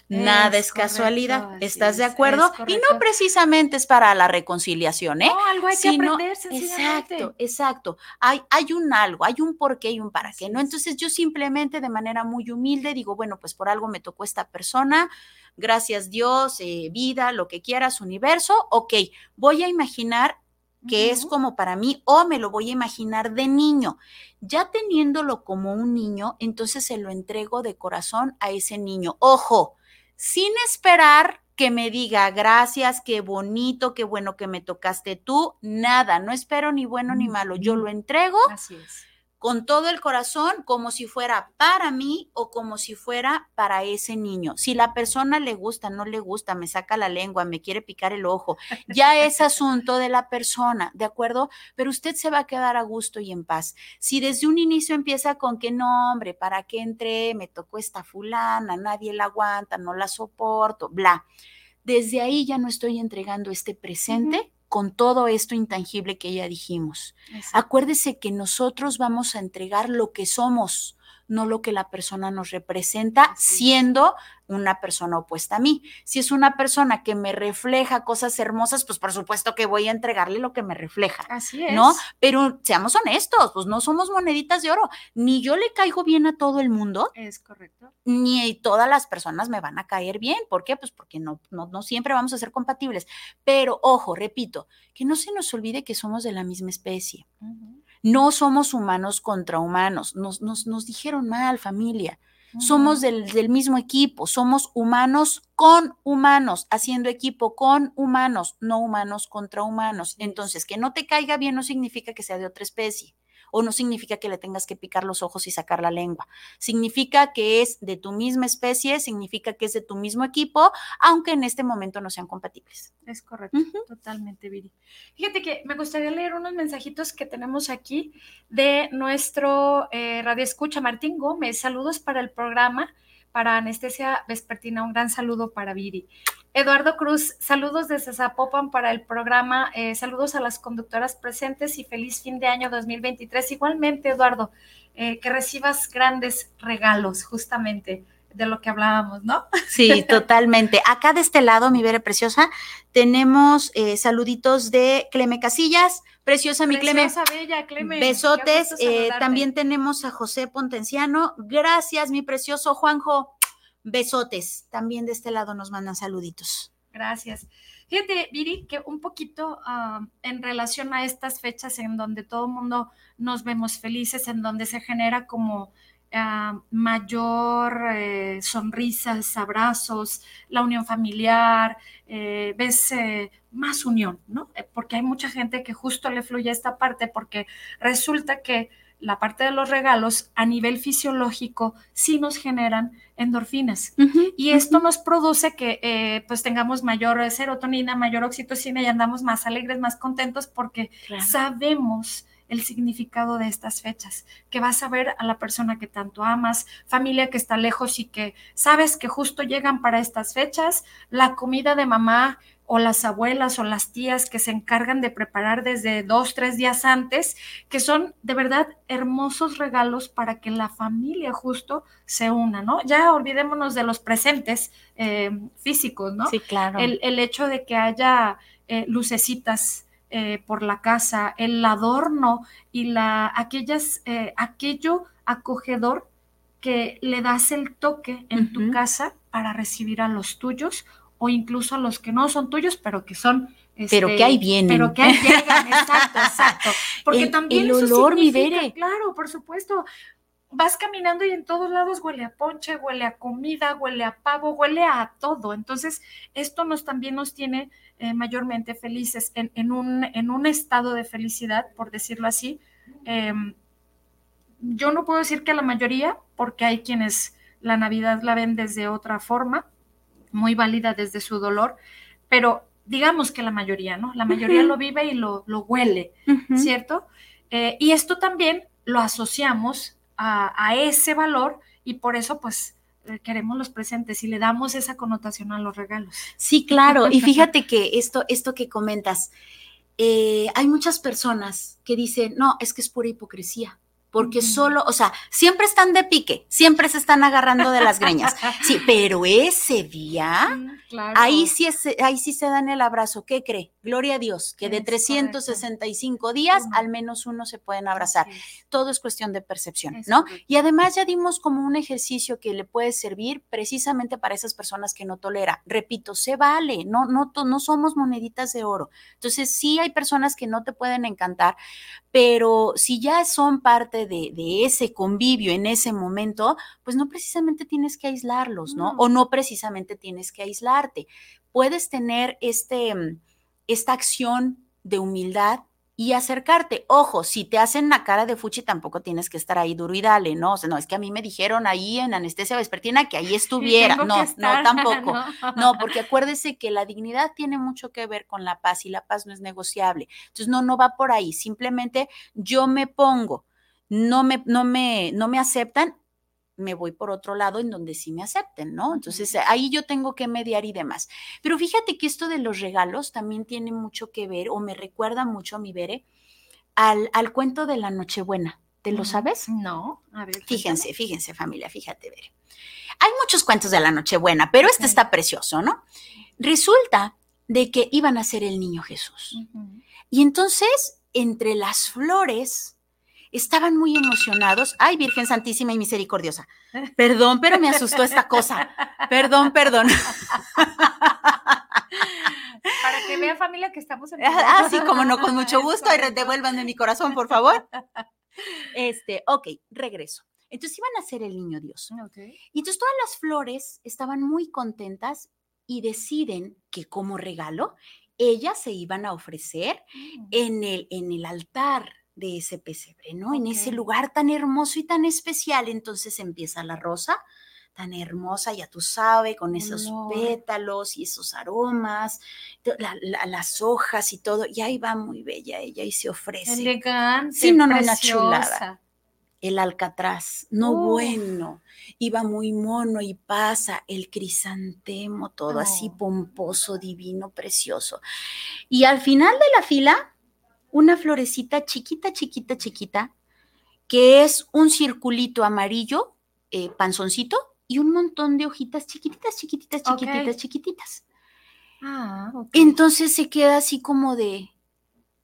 Nada es, casualidad, ¿estás de acuerdo? y no precisamente es para la reconciliación, ¿eh? No, algo hay que aprender, Exacto, exacto. Hay, hay un algo, hay un por qué y un para qué, ¿no? Entonces yo simplemente de manera muy humilde digo, bueno, pues por algo me tocó esta persona, gracias Dios, eh, vida, lo que quieras, universo, ok, voy a imaginar que es como para mí o me lo voy a imaginar de niño. Ya teniéndolo como un niño, entonces se lo entrego de corazón a ese niño. Ojo, sin esperar que me diga gracias, qué bonito, qué bueno que me tocaste tú, nada, no espero ni bueno ni malo, yo lo entrego. Así es con todo el corazón, como si fuera para mí o como si fuera para ese niño. Si la persona le gusta, no le gusta, me saca la lengua, me quiere picar el ojo, ya es asunto de la persona, ¿de acuerdo? Pero usted se va a quedar a gusto y en paz. Si desde un inicio empieza con que no, hombre, ¿para qué entré? Me tocó esta fulana, nadie la aguanta, no la soporto, bla. Desde ahí ya no estoy entregando este presente con todo esto intangible que ya dijimos. Acuérdese que nosotros vamos a entregar lo que somos, no lo que la persona nos representa, siendo una persona opuesta a mí. Si es una persona que me refleja cosas hermosas, pues por supuesto que voy a entregarle lo que me refleja. Así es. ¿No? Pero seamos honestos, pues no somos moneditas de oro. Ni yo le caigo bien a todo el mundo. Es correcto. Ni todas las personas me van a caer bien. ¿Por qué? Pues porque no, no, siempre vamos a ser compatibles. Pero ojo, repito, que no se nos olvide que somos de la misma especie. No somos humanos contra humanos. Nos, nos, nos dijeron mal, familia. Somos del, del, mismo equipo, somos humanos con humanos, haciendo equipo con humanos, no humanos contra humanos. Entonces, que no te caiga bien no significa que sea de otra especie o no significa que le tengas que picar los ojos y sacar la lengua. Significa que es de tu misma especie, significa que es de tu mismo equipo, aunque en este momento no sean compatibles. Es correcto, totalmente, Viri. Fíjate que me gustaría leer unos mensajitos que tenemos aquí de nuestro eh, radio escucha Martín Gómez. Saludos para el programa para Anestesia Vespertina, un gran saludo para Viri. Eduardo Cruz, saludos desde Zapopan para el programa, eh, saludos a las conductoras presentes y feliz fin de año 2023. Igualmente, Eduardo, eh, que recibas grandes regalos justamente de lo que hablábamos, ¿no? Sí, totalmente. Acá de este lado, mi vera preciosa, tenemos eh, saluditos de Cleme Casillas, preciosa mi Cleme. bella, Cleme. Besotes. también tenemos a José Pontenciano. Gracias, mi precioso Juanjo. Besotes. También de este lado nos mandan saluditos. Gracias. Fíjate, Viri, que un poquito ah, en relación a estas fechas en donde todo el mundo nos vemos felices, en donde se genera como ah, mayor eh, sonrisas, abrazos, la unión familiar, eh, ves eh, más unión, ¿no? Porque hay mucha gente que justo le fluye esta parte porque resulta que la parte de los regalos a nivel fisiológico sí nos generan endorfinas. y esto nos produce que eh, pues tengamos mayor serotonina, mayor oxitocina y andamos más alegres, más contentos porque sabemos el significado de estas fechas, que vas a ver a la persona que tanto amas, familia que está lejos y que sabes que justo llegan para estas fechas, la comida de mamá o las abuelas o las tías que se encargan de preparar desde dos, tres días antes, que son de verdad hermosos regalos para que la familia justo se una, ¿no? Ya olvidémonos de los presentes eh, físicos, ¿no? Sí, claro. El, hecho de que haya eh, lucecitas, eh, por la casa, el adorno y la, aquellas, eh, aquello acogedor que le das el toque en tu casa para recibir a los tuyos o incluso a los que no son tuyos, pero que son pero que ahí este, vienen. Pero que ahí llegan, exacto, exacto. Porque también el olor, mi Claro, por supuesto. Vas caminando y en todos lados huele a ponche, huele a comida, huele a pavo, huele a todo. Entonces, esto nos también nos tiene eh, mayormente felices, en, un, en, un, estado de felicidad, por decirlo así. Em, yo no puedo decir que la mayoría, porque hay quienes la Navidad la ven desde otra forma, muy válida desde su dolor, pero digamos que la mayoría, ¿no? La mayoría lo vive y lo, lo huele, ¿cierto? Eh, y esto también lo asociamos a, a, ese valor y por eso, pues, queremos los presentes y le damos esa connotación a los regalos. Sí, claro. Y fíjate que esto, esto que comentas, eh, hay muchas personas que dicen, no, es que es pura hipocresía porque solo, o sea, siempre están de pique, siempre se están agarrando de las greñas. Sí, pero ese día, ahí, sí es, ahí sí se dan el abrazo. ¿Qué cree? Gloria a Dios, que de 365 días, al menos uno se pueden abrazar. Todo es cuestión de percepción, ¿no? Y además ya dimos como un ejercicio que le puede servir precisamente para esas personas que no tolera. Repito, se vale, no, no, no somos moneditas de oro. Entonces, sí hay personas que no te pueden encantar, pero si ya son parte de, ese convivio en ese momento, pues no precisamente tienes que aislarlos, ¿no? O no precisamente tienes que aislarte. Puedes tener este, mm, esta acción de humildad y acercarte. Ojo, si te hacen la cara de fuchi, tampoco tienes que estar ahí duro y dale, ¿no? O sea, no, es que a mí me dijeron ahí en anestesia vespertina que ahí estuviera. No, no, tampoco. No. porque acuérdese que la dignidad tiene mucho que ver con la paz y la paz no es negociable. Entonces, no, no va por ahí. Simplemente yo me pongo no me, no me, no me aceptan, me voy por otro lado en donde sí me acepten, ¿no? Entonces ahí yo tengo que mediar y demás. Pero fíjate que esto de los regalos también tiene mucho que ver o me recuerda mucho, mi Bere, al, al cuento de la Nochebuena. ¿Te lo sabes? No, a ver. Fíjense, fíjense familia, fíjate, Bere. Hay muchos cuentos de la Nochebuena, pero este está precioso, ¿no? Resulta de que iban a ser el niño Jesús. Y entonces, entre las flores estaban muy emocionados. Ay, Virgen Santísima y Misericordiosa. Perdón, pero me asustó esta cosa. Perdón, perdón. Para que vean familia que estamos en Ah, sí, como no, con mucho gusto. Y devuélvanme mi corazón, por favor. Este, ok, regreso. Entonces iban a ser el niño Dios. Y entonces todas las flores estaban muy contentas y deciden que como regalo ellas se iban a ofrecer mm. en el, en el altar de ese pesebre, ¿no? En ese lugar tan hermoso y tan especial. Entonces empieza la rosa, tan hermosa, ya tú sabes, con esos pétalos y esos aromas, las hojas y todo, y ahí va muy bella ella y se ofrece. Elegante, sí, no, no, una chulada. El alcatraz, no bueno, iba muy mono y pasa el crisantemo, todo así pomposo, divino, precioso. Y al final de la fila, una florecita chiquita, chiquita, chiquita, que es un circulito amarillo, eh, panzoncito, y un montón de hojitas chiquititas, chiquititas, chiquititas, chiquititas. Ah, Entonces se queda así como de,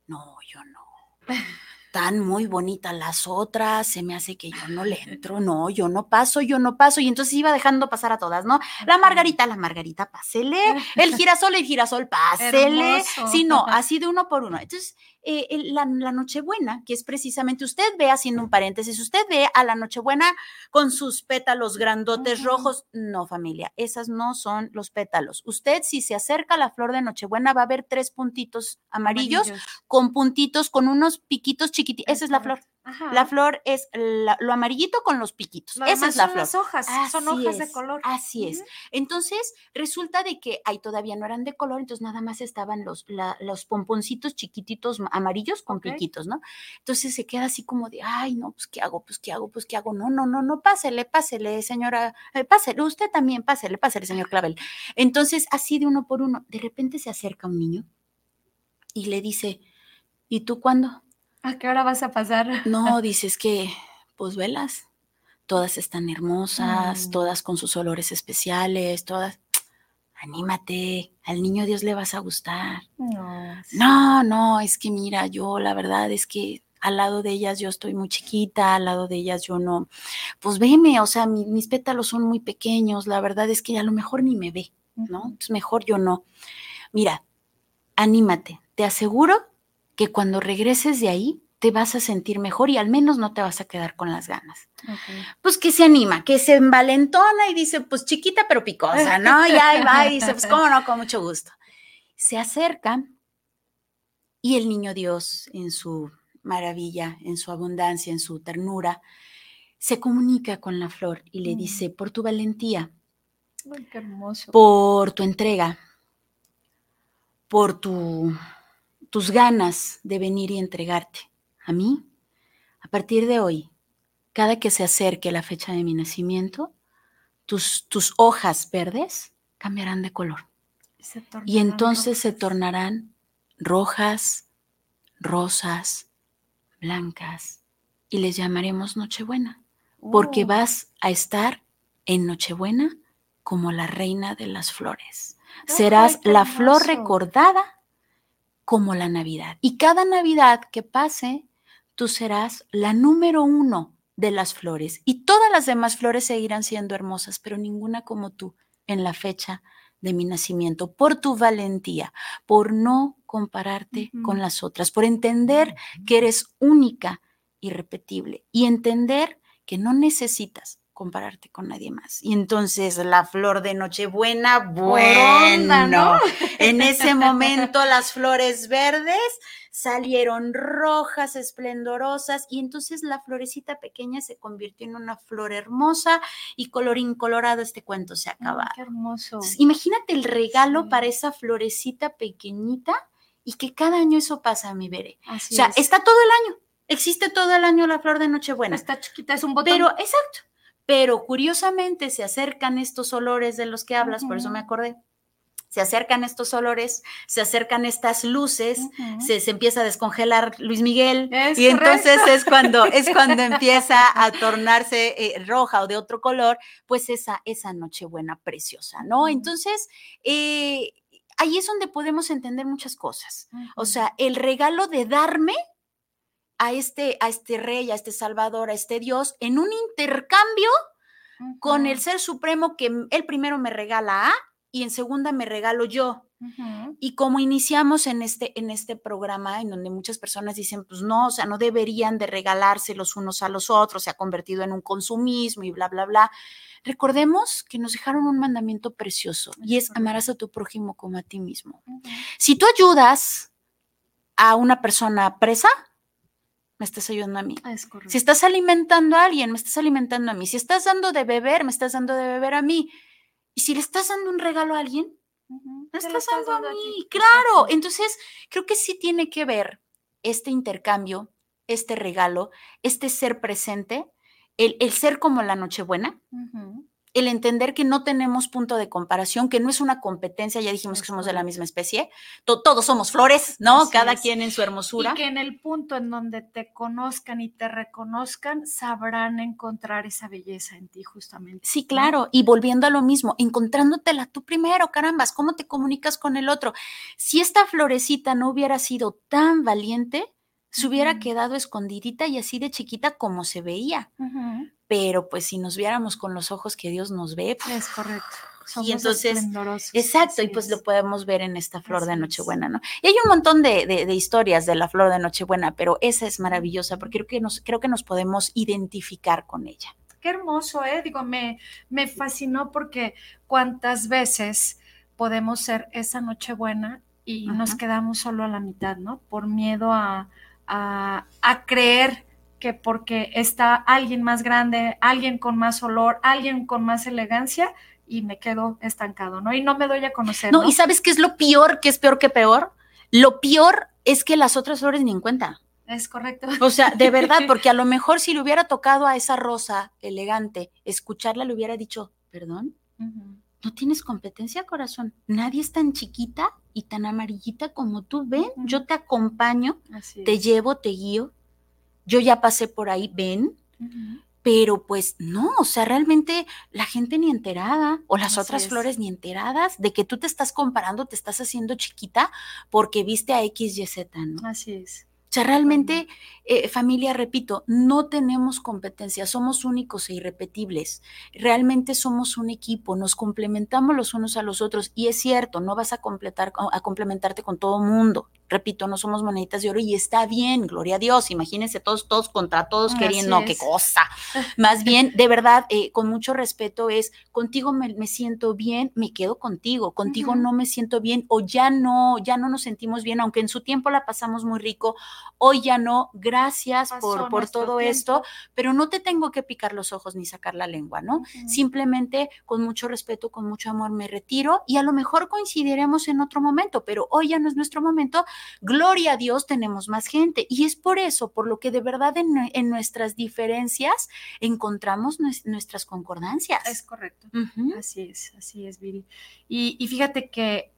no, yo no. Tan muy bonitas las otras, se me hace que yo no le entro, no, yo no paso, yo no paso, y entonces iba dejando pasar a todas, ¿no? La margarita, la margarita, pásele, el girasol, el girasol, pásele, sí, no, así de uno por uno. Entonces, eh, la, Nochebuena, que es precisamente, usted ve haciendo un paréntesis, usted ve a la Nochebuena con sus pétalos grandotes rojos. No, familia, esas no son los pétalos. Usted, si se acerca a la flor de Nochebuena, va a ver tres puntitos amarillos, con puntitos, con unos piquitos Esa es la flor. La flor es lo amarillito con los piquitos. Esa es la son flor. Las hojas, son hojas de color. Así es. Entonces, resulta de que ahí todavía no eran de color, entonces nada más estaban los, los pomponcitos chiquititos amarillos con piquitos, ¿no? Entonces se queda así como de, ay, no, pues ¿qué hago? Pues ¿qué hago? Pues ¿qué hago? No, no, no, no, pásele, pásele, señora, eh, pásele, usted también, pásele, pásele, señor Clavel. Entonces, así de uno por uno, de repente se acerca un niño y le dice, ¿y tú cuándo? ¿A qué hora vas a pasar? No, dices que, pues velas, todas están hermosas, mm. todas con sus olores especiales, todas. Anímate, al niño Dios le vas a gustar. No, no, no, es que mira, yo la verdad es que al lado de ellas yo estoy muy chiquita, al lado de ellas yo no, pues veme, o sea, mis pétalos son muy pequeños, la verdad es que a lo mejor ni me ve, ¿no? Entonces mejor yo no. Mira, anímate, te aseguro que cuando regreses de ahí te vas a sentir mejor y al menos no te vas a quedar con las ganas. Pues que se anima, que se envalentona y dice, pues chiquita pero picosa, ¿no? Y ahí va y dice, pues cómo no, con mucho gusto. Se acerca y el niño Dios en su maravilla, en su abundancia, en su ternura, se comunica con la flor y le mm. dice, por tu valentía, por tu entrega, por tu tus ganas de venir y entregarte a mí, a partir de hoy, cada que se acerque la fecha de mi nacimiento, tus, tus hojas verdes cambiarán de color. Y entonces se tornarán rojas, rosas, blancas, y les llamaremos Nochebuena, porque oh. vas a estar en Nochebuena como la reina de las flores. Serás la flor recordada como la Navidad. Y cada Navidad que pase, tú serás la número uno de las flores. Y todas las demás flores seguirán siendo hermosas, pero ninguna como tú en la fecha de mi nacimiento, por tu valentía, por no compararte con las otras, por entender que eres única, irrepetible y entender que no necesitas compararte con nadie más. Y entonces la flor de Nochebuena, bueno, ¿no? en ese momento las flores verdes salieron rojas, esplendorosas, y entonces la florecita pequeña se convirtió en una flor hermosa y colorín colorado, este cuento se acaba. qué hermoso. imagínate el regalo para esa florecita pequeñita y que cada año eso pasa, mi Bere. o sea, está todo el año. Existe todo el año la flor de Nochebuena. Está chiquita, es un botón. Pero, exacto, pero curiosamente se acercan estos olores de los que hablas, por eso me acordé. Se acercan estos olores, se acercan estas luces, se, empieza a descongelar Luis Miguel y entonces es cuando es cuando empieza a tornarse eh, roja o de otro color, pues esa esa Nochebuena preciosa, ¿no? Entonces eh, ahí es donde podemos entender muchas cosas. O sea, el regalo de darme a este, a este rey, a este salvador, a este Dios, en un intercambio con el ser supremo que él primero me regala A y en segunda me regalo yo. Y como iniciamos en este, en este programa, en donde muchas personas dicen, pues no, o sea, no deberían de regalarse los unos a los otros, se ha convertido en un consumismo y bla, bla, bla. Recordemos que nos dejaron un mandamiento precioso y es amarás a tu prójimo como a ti mismo. Si tú ayudas a una persona presa, me estás ayudando a mí. Si estás alimentando a alguien, me estás alimentando a mí. Si estás dando de beber, me estás dando de beber a mí. Y si le estás dando un regalo a alguien, me estás, dando, a mí. claro. Entonces, creo que sí tiene que ver este intercambio, este regalo, este ser presente, el, el ser como la Nochebuena, el entender que no tenemos punto de comparación, que no es una competencia, ya dijimos que somos de la misma especie, todos somos flores, ¿no? Cada quien en su hermosura. Y que en el punto en donde te conozcan y te reconozcan, sabrán encontrar esa belleza en ti justamente. Sí, claro, y volviendo a lo mismo, encontrándotela tú primero, carambas, ¿cómo te comunicas con el otro? Si esta florecita no hubiera sido tan valiente, se hubiera quedado escondidita y así de chiquita como se veía pero pues si nos viéramos con los ojos que Dios nos ve. Pues, es correcto. y entonces, exacto, y pues lo podemos ver en esta flor de Nochebuena, ¿no? Y hay un montón de, historias de la flor de Nochebuena, pero esa es maravillosa porque creo que nos, creo que nos podemos identificar con ella. Qué hermoso, ¿eh? Digo, me, me fascinó porque cuántas veces podemos ser esa Nochebuena y nos quedamos solo a la mitad, ¿no? Por miedo a, a, a creer que porque está alguien más grande, alguien con más olor, alguien con más elegancia y me quedo estancado, ¿no? Y no me doy a conocer. No, y sabes qué es lo peor, que es peor que peor. Lo peor es que las otras flores ni en cuenta. Es correcto. O sea, de verdad, porque a lo mejor si le hubiera tocado a esa rosa elegante, escucharla le hubiera dicho, perdón, no tienes competencia, corazón. Nadie es tan chiquita y tan amarillita como tú. Ven, yo te acompaño, te llevo, te guío. Yo ya pasé por ahí, ven. Pero pues no, o sea, realmente la gente ni enterada, o las otras flores ni enteradas, de que tú te estás comparando, te estás haciendo chiquita porque viste a X, Y, Z, ¿no? Así es. Sea, realmente, eh, familia, repito, no tenemos competencia, somos únicos e irrepetibles. Realmente somos un equipo, nos complementamos los unos a los otros. Y es cierto, no vas a, completar, a complementarte con todo mundo. Repito, no somos moneditas de oro y está bien, gloria a Dios. Imagínense todos, todos contra todos queriendo, no, qué cosa. Más bien, de verdad, eh, con mucho respeto es, contigo me, siento bien, me quedo contigo, contigo no me siento bien o ya no, ya no nos sentimos bien, aunque en su tiempo la pasamos muy rico, hoy ya no, gracias por, por todo esto, pero no te tengo que picar los ojos ni sacar la lengua, ¿no? Simplemente con mucho respeto, con mucho amor me retiro y a lo mejor coincidiremos en otro momento, pero hoy ya no es nuestro momento Gloria a Dios, tenemos más gente. Y es por eso, por lo que de verdad en, nuestras diferencias encontramos nuestras concordancias. Es correcto. Así es, así es, Viri. Y, fíjate que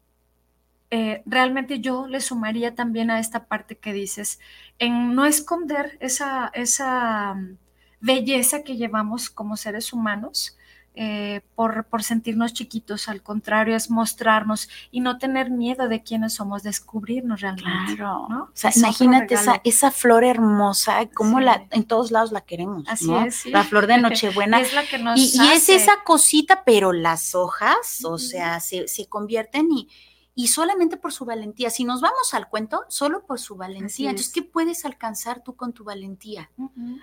eh, realmente yo le sumaría también a esta parte que dices, en no esconder esa, esa mm, belleza que llevamos como seres humanos, eh, por, por, sentirnos chiquitos, al contrario, es mostrarnos y no tener miedo de quiénes somos, descubrirnos realmente. Claro. ¿no? O sea, imagínate esa, esa flor hermosa, como la, en todos lados la queremos. Así es. La flor de Nochebuena. es la que nos y, y, es esa cosita, pero las hojas, o sea, se, se convierten y y solamente por su valentía. Si nos vamos al cuento, solo por su valentía. Entonces, ¿qué puedes alcanzar tú con tu valentía?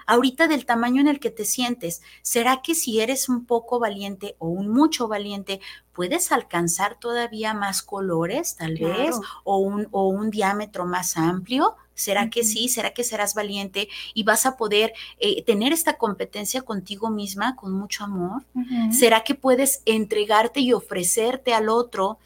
Ahorita del tamaño en el que te sientes, ¿será que si eres un poco valiente o un mucho valiente, puedes alcanzar todavía más colores, tal vez, o un, o un diámetro más amplio? ¿Será que sí? ¿Será que serás valiente y vas a poder eh, tener esta competencia contigo misma con mucho amor? ¿Será que puedes entregarte y ofrecerte al otro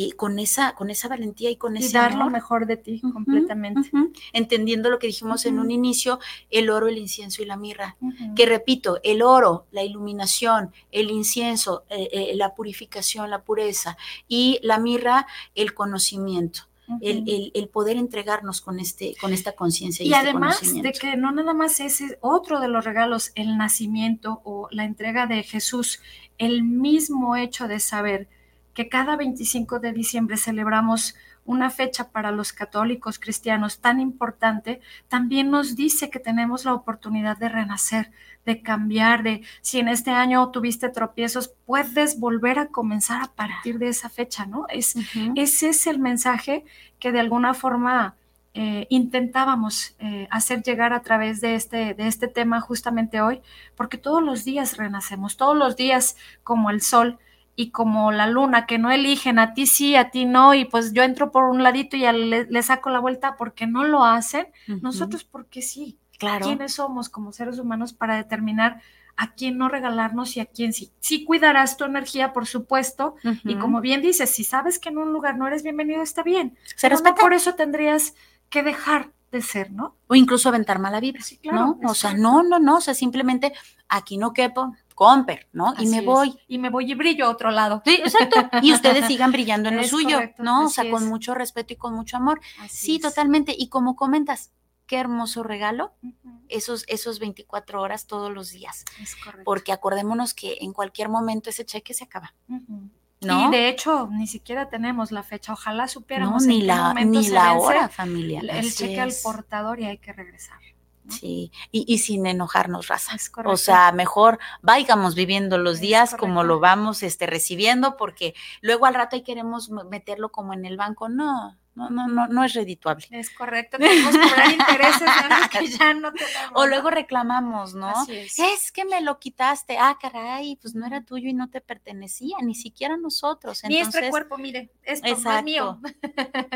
y con esa, con esa valentía y con ese dar lo mejor de ti completamente. Entendiendo lo que dijimos en un inicio, el oro, el incienso y la mirra. Que repito, el oro, la iluminación, el incienso, eh, eh, la purificación, la pureza y la mirra, el conocimiento. El, el, poder entregarnos con, este, con esta conciencia. Y, y este además de que no nada más es otro de los regalos, el nacimiento o la entrega de Jesús, el mismo hecho de saber que cada 25 de diciembre celebramos una fecha para los católicos cristianos tan importante, también nos dice que tenemos la oportunidad de renacer, de cambiar, de si en este año tuviste tropiezos, puedes volver a comenzar a partir de esa fecha, ¿no? Es, Ese es el mensaje que de alguna forma eh, intentábamos eh, hacer llegar a través de este, de este tema justamente hoy, porque todos los días renacemos, todos los días como el sol y como la luna, que no eligen a ti sí, a ti no, y pues yo entro por un ladito y le, saco la vuelta porque no lo hacen, nosotros porque sí. Claro. ¿Quiénes somos como seres humanos para determinar a quién no regalarnos y a quién sí? Sí cuidarás tu energía, por supuesto, y como bien dices, si sabes que en un lugar no eres bienvenido, está bien. Se respeta. por eso tendrías que dejar de ser, ¿no? O incluso aventar mala vida, sí, claro, ¿no? O sea, no, no, no, o sea, simplemente aquí no quepo, Comper, ¿no? y me voy. Y me voy y brillo a otro lado. Sí, exacto. Y ustedes sigan brillando en lo suyo, ¿no? O sea, con mucho respeto y con mucho amor. sí, totalmente. Y como comentas, qué hermoso regalo esos, esos 24 horas todos los días. Es correcto. Porque acordémonos que en cualquier momento ese cheque se acaba. ¿No? Y de hecho, ni siquiera tenemos la fecha. Ojalá supiéramos. No, ni la, ni la hora, familia. El, cheque al portador y hay que regresar. Sí, y, sin enojarnos, raza. O sea, mejor vayamos viviendo los días como lo vamos este, recibiendo, porque luego al rato ahí queremos meterlo como en el banco. No, no, no, no, no es redituable. Es correcto, queremos cobrar intereses que ya no tenemos. O luego reclamamos, ¿no? es. que me lo quitaste, ah, caray, pues no era tuyo y no te pertenecía, ni siquiera a nosotros. Ni este cuerpo, mire, esto no es mío.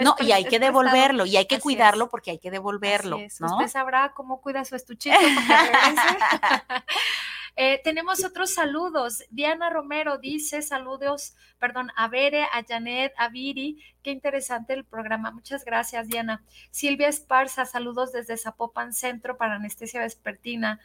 No, y hay que devolverlo, y hay que cuidarlo porque hay que devolverlo, ¿no? Usted sabrá cómo cuida su estuchito Eh, tenemos otros saludos. Diana Romero dice saludos, perdón, a Bere, a Janet, a Viri. Qué interesante el programa. Muchas gracias, Diana. Silvia Esparza, saludos desde Zapopan Centro para Anestesia Vespertina.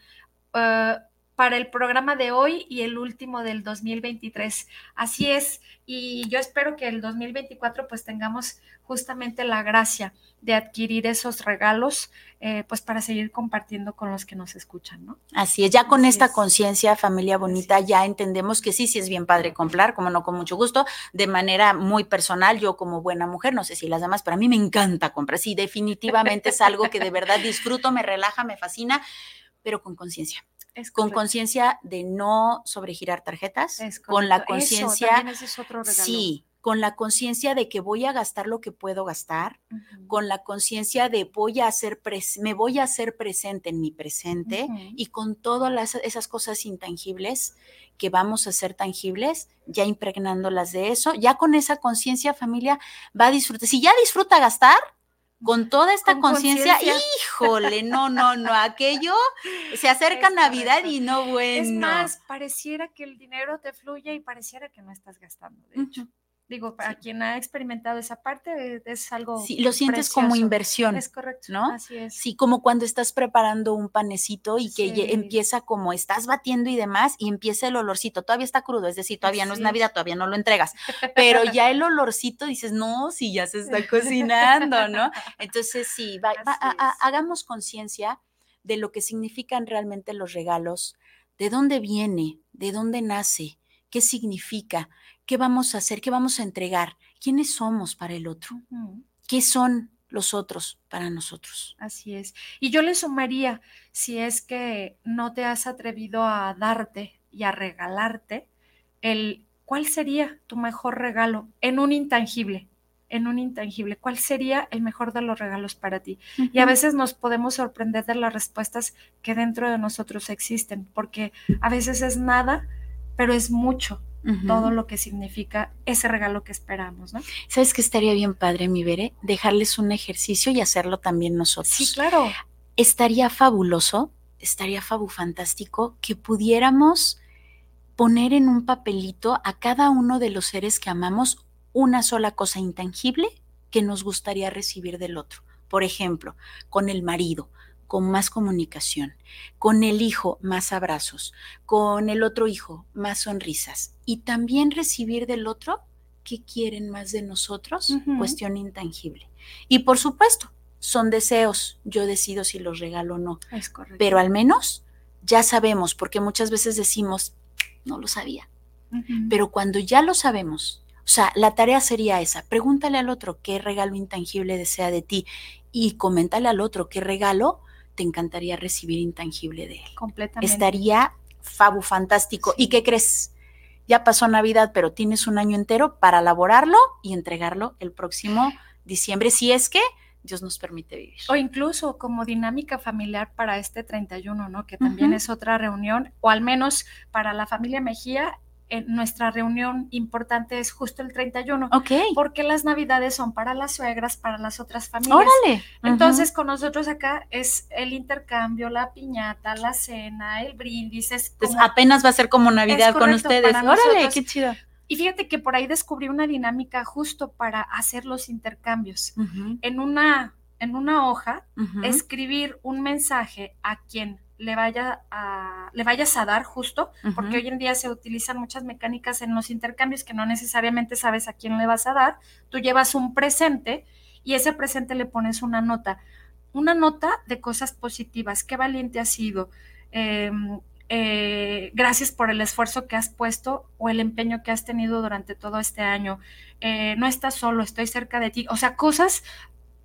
Uh, para el programa de hoy y el último del 2023. Así es, y yo espero que el 2024 pues tengamos justamente la gracia de adquirir esos regalos, eh, pues para seguir compartiendo con los que nos escuchan, ¿no? Así es, ya con esta conciencia, familia bonita, ya entendemos que sí, sí es bien padre comprar, como no, con mucho gusto, de manera muy personal, yo como buena mujer, no sé si las demás, pero a mí me encanta comprar, sí, definitivamente es algo que de verdad disfruto, me relaja, me fascina, pero con conciencia con conciencia de no sobregirar tarjetas, con la conciencia, sí, con la conciencia de que voy a gastar lo que puedo gastar, con la conciencia de voy a hacer me voy a hacer presente en mi presente y con todas esas cosas intangibles que vamos a ser tangibles, ya impregnándolas de eso, ya con esa conciencia familia va a disfrutar. Si ya disfruta gastar, con toda esta conciencia, híjole, no, no, no, aquello se acerca Navidad y no bueno. Es más, pareciera que el dinero te fluye y pareciera que no estás gastando, de hecho. Digo, para quien ha experimentado esa parte, es algo. Sí, lo sientes como inversión. Es correcto. ¿No? Así es. Sí, como cuando estás preparando un panecito y que empieza como estás batiendo y demás, y empieza el olorcito. Todavía está crudo, es decir, todavía no es Navidad, todavía no lo entregas. Pero ya el olorcito dices, no, sí, ya se está cocinando, ¿no? Entonces, sí, hagamos conciencia de lo que significan realmente los regalos, de dónde viene, de dónde nace, qué significa ¿Qué vamos a hacer? ¿Qué vamos a entregar? ¿Quiénes somos para el otro? ¿Qué son los otros para nosotros? Así es. Y yo le sumaría, si es que no te has atrevido a darte y a regalarte, el cuál sería tu mejor regalo en un intangible, en un intangible, ¿cuál sería el mejor de los regalos para ti? Y a veces nos podemos sorprender de las respuestas que dentro de nosotros existen, porque a veces es nada, pero es mucho todo lo que significa ese regalo que esperamos, ¿no? ¿Sabes qué estaría bien padre, mi Bere? Dejarles un ejercicio y hacerlo también nosotros. Sí, claro. Estaría fabuloso, estaría fabu fantástico que pudiéramos poner en un papelito a cada uno de los seres que amamos una sola cosa intangible que nos gustaría recibir del otro. Por ejemplo, con el marido, con más comunicación, con el hijo más abrazos, con el otro hijo más sonrisas y también recibir del otro qué quieren más de nosotros, cuestión intangible. Y por supuesto, son deseos, yo decido si los regalo o no. Es correcto. Pero al menos ya sabemos, porque muchas veces decimos, no lo sabía. Pero cuando ya lo sabemos, o sea, la tarea sería esa, pregúntale al otro qué regalo intangible desea de ti y coméntale al otro qué regalo te encantaría recibir intangible de él. Completamente. Estaría fabu fantástico. ¿Y qué crees? Ya pasó Navidad, pero tienes un año entero para elaborarlo y entregarlo el próximo diciembre, si es que Dios nos permite vivir. O incluso como dinámica familiar para este 31, ¿no? Que también es otra reunión, o al menos para la familia Mejía nuestra reunión importante es justo el 31. Ok. Porque las navidades son para las suegras, para las otras familias. Órale. Entonces, con nosotros acá es el intercambio, la piñata, la cena, el brindis. Es apenas va a ser como Navidad con ustedes. Órale, qué chido. Y fíjate que por ahí descubrí una dinámica justo para hacer los intercambios. En una en una hoja, escribir un mensaje a quien le, vaya a, le vayas a dar justo, porque hoy en día se utilizan muchas mecánicas en los intercambios que no necesariamente sabes a quién le vas a dar. Tú llevas un presente y ese presente le pones una nota. Una nota de cosas positivas. Qué valiente has sido. Em, eh, gracias por el esfuerzo que has puesto o el empeño que has tenido durante todo este año. Eh, no estás solo, estoy cerca de ti. O sea, cosas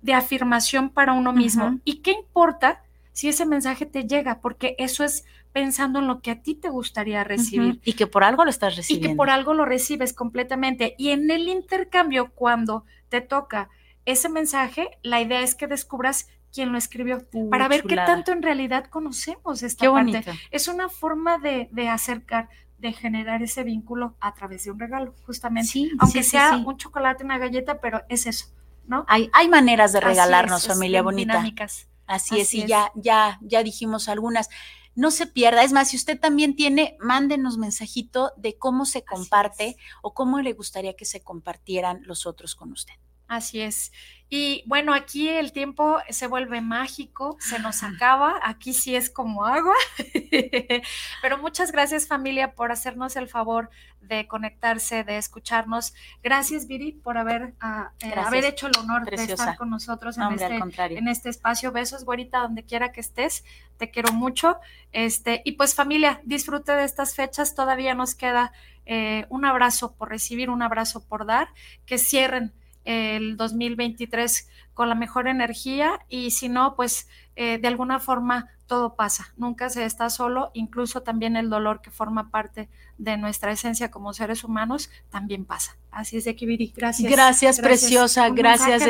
de afirmación para uno mismo. ¿Y qué importa si ese mensaje te llega, porque eso es pensando en lo que a ti te gustaría recibir. Y que por algo lo estás recibiendo. Y que por algo lo recibes completamente. Y en el intercambio, cuando te toca ese mensaje, la idea es que descubras quién lo escribió, para ver qué tanto en realidad conocemos esta parte. Es una forma de, acercar, de generar ese vínculo a través de un regalo, justamente. Aunque sea un chocolate, una galleta, pero es eso, ¿no? Hay, hay maneras de regalarnos, familia bonita. Dinámicas. Así, es, y ya, ya, ya dijimos algunas. No se pierda. Es más, si usted también tiene, mándenos mensajito de cómo se comparte o cómo le gustaría que se compartieran los otros con usted. Así es. Y bueno, aquí el tiempo se vuelve mágico, se nos acaba, aquí sí es como agua, pero muchas gracias familia por hacernos el favor de conectarse, de escucharnos. Gracias Viri por haber, ah, eh, haber hecho el honor de estar con nosotros en, este, en este espacio. Besos, güerita, donde quiera que estés, te quiero mucho. Este, y pues familia, disfrute de estas fechas, todavía nos queda eh, un abrazo por recibir, un abrazo por dar, que cierren el 2023 con la mejor energía y si no, pues eh, de alguna forma todo pasa, nunca se está solo, incluso también el dolor que forma parte de nuestra esencia como seres humanos también pasa. Así es de que Viri, gracias. Gracias, preciosa, gracias.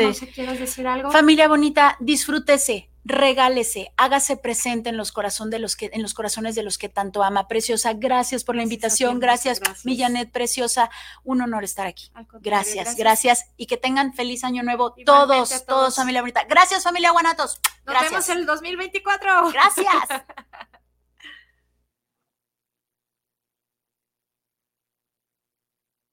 decir algo? Familia bonita, disfrútese, regálese, hágase presente en los, corazón de los que, en los corazones de los que tanto ama. Preciosa, gracias por la invitación, gracias, Millanet, preciosa, un honor estar aquí. Gracias, gracias, y que tengan feliz año nuevo todos, todos, familia bonita. Gracias, familia Guanatos. Nos vemos en el 2024. Gracias.